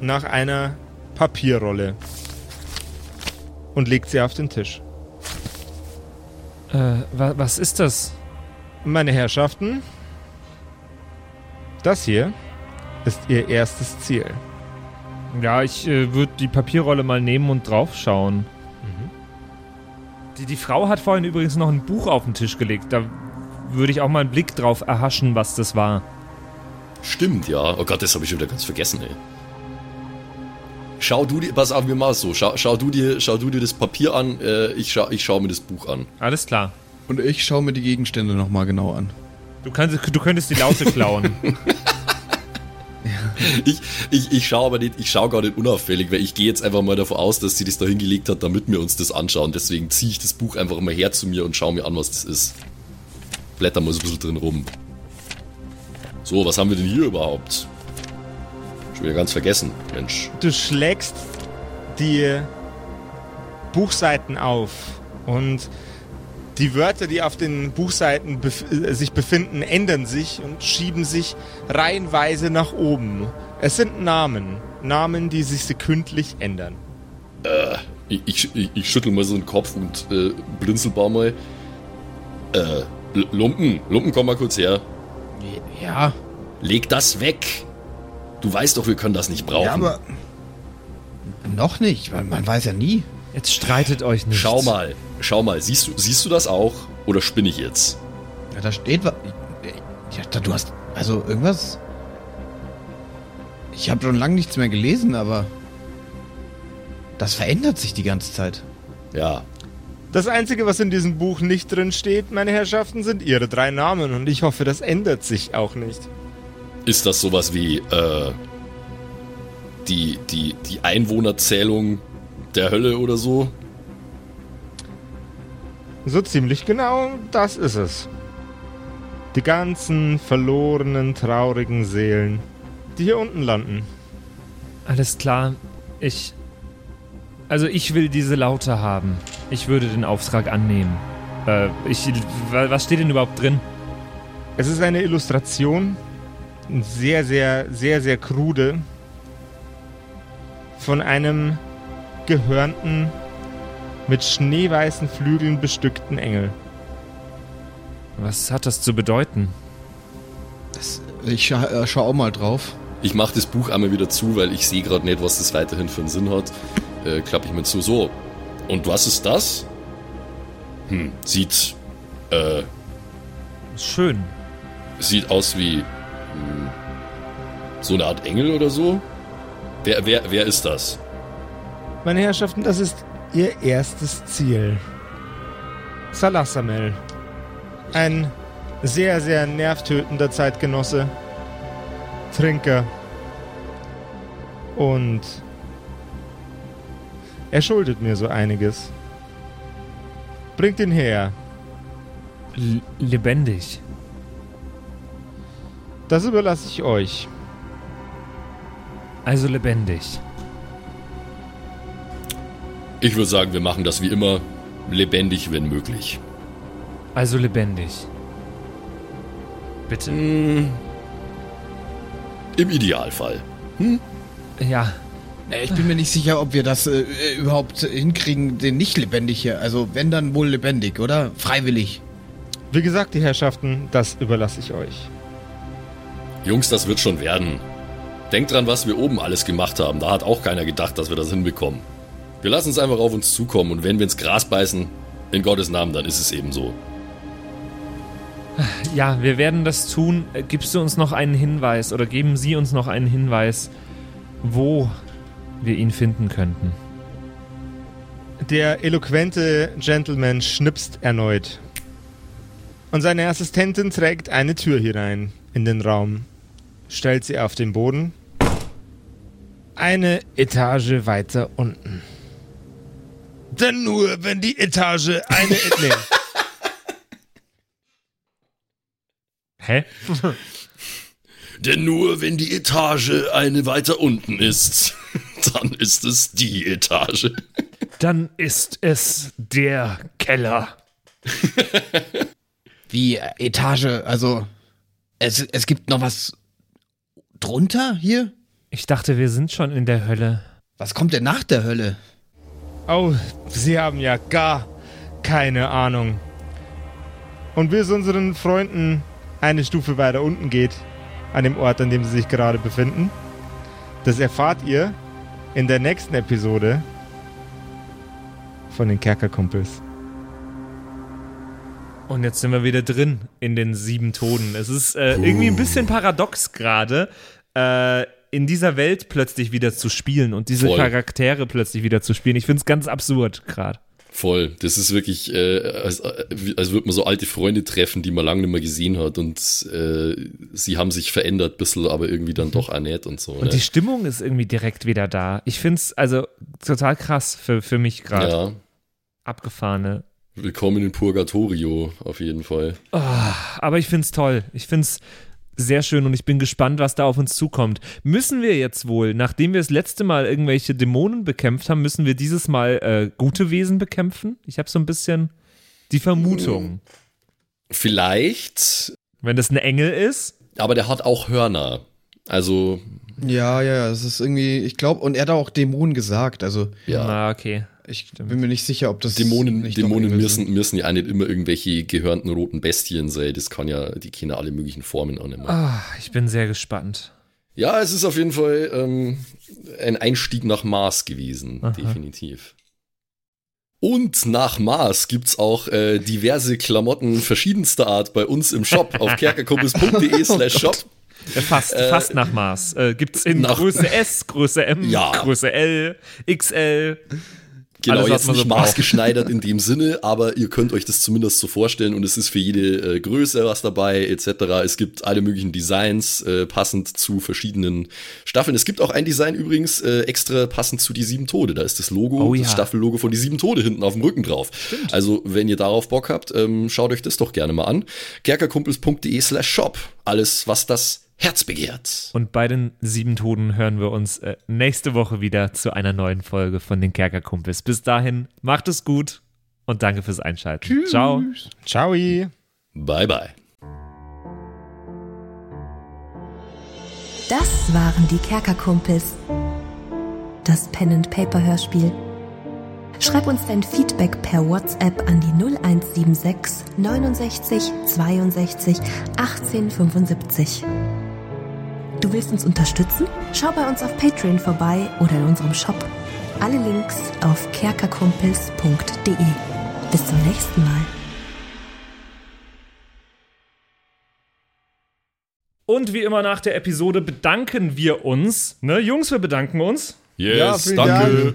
Speaker 1: nach einer Papierrolle und legt sie auf den Tisch.
Speaker 3: Äh, wa, was ist das?
Speaker 1: Meine Herrschaften, das hier ist ihr erstes Ziel.
Speaker 3: Ja, ich äh, würde die Papierrolle mal nehmen und draufschauen. Die, die Frau hat vorhin übrigens noch ein Buch auf den Tisch gelegt. Da würde ich auch mal einen Blick drauf erhaschen, was das war.
Speaker 2: Stimmt, ja. Oh Gott, das habe ich schon wieder ganz vergessen, ey. Schau du dir, pass auf, wir machen es so. Schau, schau, du dir, schau du dir das Papier an, äh, ich, schau, ich schau mir das Buch an.
Speaker 3: Alles klar.
Speaker 4: Und ich schaue mir die Gegenstände nochmal genau an.
Speaker 3: Du, kannst, du könntest die Laute klauen.
Speaker 2: Ich, ich, ich schaue aber nicht, ich schaue gar nicht unauffällig, weil ich gehe jetzt einfach mal davon aus, dass sie das da hingelegt hat, damit wir uns das anschauen. Deswegen ziehe ich das Buch einfach immer her zu mir und schaue mir an, was das ist. Blätter mal so ein bisschen drin rum. So, was haben wir denn hier überhaupt? Schon wieder ganz vergessen, Mensch.
Speaker 1: Du schlägst die Buchseiten auf und die Wörter, die auf den Buchseiten bef äh, sich befinden, ändern sich und schieben sich reihenweise nach oben. Es sind Namen. Namen, die sich sekündlich ändern.
Speaker 2: Ich, ich, ich, ich schüttel mal so den Kopf und äh, blinzel mal. Äh, Lumpen, Lumpen, komm mal kurz her.
Speaker 4: Ja,
Speaker 2: Leg das weg. Du weißt doch, wir können das nicht brauchen.
Speaker 4: ja, aber. Noch nicht, man, man weiß ja nie.
Speaker 3: Jetzt streitet euch nicht.
Speaker 2: Schau mal, schau mal, siehst du, siehst du das auch? Oder spinne ich jetzt?
Speaker 4: Ja, da steht was. Ja, da, du hast. Also irgendwas. Ich habe schon lange nichts mehr gelesen, aber. Das verändert sich die ganze Zeit.
Speaker 2: Ja.
Speaker 1: Das Einzige, was in diesem Buch nicht drin steht, meine Herrschaften, sind ihre drei Namen und ich hoffe, das ändert sich auch nicht.
Speaker 2: Ist das sowas wie äh, die, die, die Einwohnerzählung der Hölle oder so?
Speaker 1: So ziemlich genau, das ist es. Die ganzen verlorenen, traurigen Seelen, die hier unten landen.
Speaker 3: Alles klar. Ich. Also, ich will diese Laute haben. Ich würde den Auftrag annehmen. Äh, ich. wa- Was steht denn überhaupt drin?
Speaker 1: Es ist eine Illustration, sehr, sehr, sehr, sehr krude, von einem gehörnten, mit schneeweißen Flügeln bestückten Engel.
Speaker 3: Was hat das zu bedeuten?
Speaker 4: Das, ich scha äh, schau auch mal drauf.
Speaker 2: Ich mache das Buch einmal wieder zu, weil ich sehe gerade nicht, was das weiterhin für einen Sinn hat. Äh, klappe ich mir zu. So. Und was ist das? Hm, sieht, äh,
Speaker 3: Schön.
Speaker 2: sieht aus wie so eine Art Engel oder so. Wer, wer, wer ist das?
Speaker 1: Meine Herrschaften, das ist Ihr erstes Ziel. Salassamel. Ein sehr, sehr nervtötender Zeitgenosse. Trinker. Und er schuldet mir so einiges. Bringt ihn her.
Speaker 3: L lebendig.
Speaker 1: Das überlasse ich euch.
Speaker 3: Also lebendig.
Speaker 2: Ich würde sagen, wir machen das wie immer lebendig, wenn möglich.
Speaker 3: Also lebendig. Bitte.
Speaker 2: Hm, Im Idealfall.
Speaker 3: Ja.
Speaker 4: Nee, ich bin mir nicht sicher, ob wir das äh, überhaupt hinkriegen, den nicht lebendig hier. Also wenn dann wohl lebendig, oder? Freiwillig.
Speaker 1: Wie gesagt, die Herrschaften, das überlasse ich euch.
Speaker 2: Jungs, das wird schon werden. Denkt dran, was wir oben alles gemacht haben. Da hat auch keiner gedacht, dass wir das hinbekommen. Wir lassen es einfach auf uns zukommen und wenn wir ins Gras beißen, in Gottes Namen, dann ist es eben so.
Speaker 3: Ja, wir werden das tun. Äh, Gibst du uns noch einen Hinweis oder geben Sie uns noch einen Hinweis, wo wir ihn finden könnten?
Speaker 1: Der eloquente Gentleman schnipst erneut. Und seine Assistentin trägt eine Tür hinein in den Raum, stellt sie auf den Boden. Eine Etage weiter unten. Denn nur, wenn die Etage eine... nee.
Speaker 3: Hä?
Speaker 2: Denn nur wenn die Etage eine weiter unten ist, dann ist es die Etage.
Speaker 3: Dann ist es der Keller.
Speaker 4: Wie äh, Etage, also es, es gibt noch was drunter hier?
Speaker 3: Ich dachte, wir sind schon in der Hölle.
Speaker 4: Was kommt denn nach der Hölle?
Speaker 1: Oh, Sie haben ja gar keine Ahnung. Und wie es unseren Freunden eine Stufe weiter unten geht, an dem Ort, an dem sie sich gerade befinden, das erfahrt ihr in der nächsten Episode von den Kerkerkumpels.
Speaker 3: Und jetzt sind wir wieder drin in den sieben Toden. Es ist äh, irgendwie ein bisschen paradox gerade, äh, in dieser Welt plötzlich wieder zu spielen und diese
Speaker 2: Voll.
Speaker 3: Charaktere plötzlich wieder zu spielen. Ich finde es ganz absurd gerade.
Speaker 2: Voll. Das ist wirklich, äh, als, als würde man so alte Freunde treffen, die man lange nicht mehr gesehen hat und äh, sie haben sich verändert ein bisschen, aber irgendwie dann doch auch nicht und so.
Speaker 3: Und
Speaker 2: ne?
Speaker 3: die Stimmung ist irgendwie direkt wieder da. Ich finde es also total krass für, für mich gerade.
Speaker 2: ja,
Speaker 3: Abgefahrene.
Speaker 2: Willkommen in Purgatorio, auf jeden Fall.
Speaker 3: Aber ich finde es toll. Ich finde es sehr schön und ich bin gespannt, was da auf uns zukommt. Müssen wir jetzt wohl, nachdem wir das letzte Mal irgendwelche Dämonen bekämpft haben, müssen wir dieses Mal äh, gute Wesen bekämpfen? Ich habe so ein bisschen die Vermutung.
Speaker 2: Vielleicht,
Speaker 3: Wenn das ein Engel ist,
Speaker 2: aber der hat auch Hörner. Also,
Speaker 4: Ja, ja, ja, es ist irgendwie, ich glaube, und er hat auch Dämonen gesagt, also
Speaker 2: ja.
Speaker 3: na okay.
Speaker 4: Ich bin mir nicht sicher, ob das
Speaker 2: Dämonen, Dämonen müssen, müssen ja auch nicht immer irgendwelche gehörnten roten Bestien sein. Das kann ja, die kennen alle möglichen Formen annehmen.
Speaker 3: Ah, ich bin sehr gespannt.
Speaker 2: Ja, es ist auf jeden Fall ähm, ein Einstieg nach Mars gewesen, definitiv. Und nach Mars gibt's auch äh, diverse Klamotten verschiedenster Art bei uns im Shop auf kerkerkumpels.de slash shop.
Speaker 3: Äh, Fast, fast nach Maß. Äh, gibt's in Größe S, Größe M,
Speaker 2: Ja.
Speaker 3: Größe L, XL.
Speaker 2: Genau,
Speaker 3: Alles,
Speaker 2: jetzt nicht
Speaker 3: so
Speaker 2: maßgeschneidert in dem Sinne, aber ihr könnt euch das zumindest so vorstellen und es ist für jede äh, Größe was dabei etc. Es gibt alle möglichen Designs äh, passend zu verschiedenen Staffeln. Es gibt auch ein Design übrigens äh, extra passend zu die sieben Tode. Da ist das Logo,
Speaker 3: Oh
Speaker 2: das
Speaker 3: ja.
Speaker 2: Staffellogo von die sieben Tode hinten auf dem Rücken drauf. Also wenn ihr darauf Bock habt, ähm, schaut euch das doch gerne mal an. kerkerkumpels.de slash shop. Alles, was das Herz begehrt.
Speaker 3: Und bei den sieben Toten hören wir uns äh, nächste Woche wieder zu einer neuen Folge von den Kerkerkumpels. Bis dahin, macht es gut und danke fürs Einschalten. Ciao.
Speaker 1: Ciao.
Speaker 2: Bye bye.
Speaker 5: Das waren die Kerkerkumpels. Das Pen and Paper Hörspiel. Schreib uns dein Feedback per WhatsApp an die 0176 69 62 18 75. Du willst uns unterstützen? Schau bei uns auf Patreon vorbei oder in unserem Shop. Alle Links auf kerkerkumpels.de. Bis zum nächsten Mal.
Speaker 3: Und wie immer nach der Episode bedanken wir uns. Ne, Jungs, wir bedanken uns
Speaker 2: Yes,
Speaker 1: vielen
Speaker 2: danke.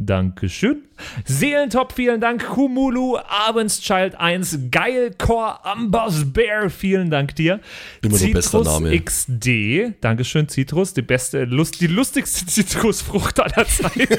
Speaker 3: Dankeschön. Seelentop, vielen Dank. Kumulu, Abendschild 1, Geilcore, Ambers Bear, vielen Dank dir.
Speaker 2: Immer bester Name.
Speaker 3: XD, Dankeschön, Citrus, die beste, Lust, die lustigste Zitrusfrucht aller Zeiten.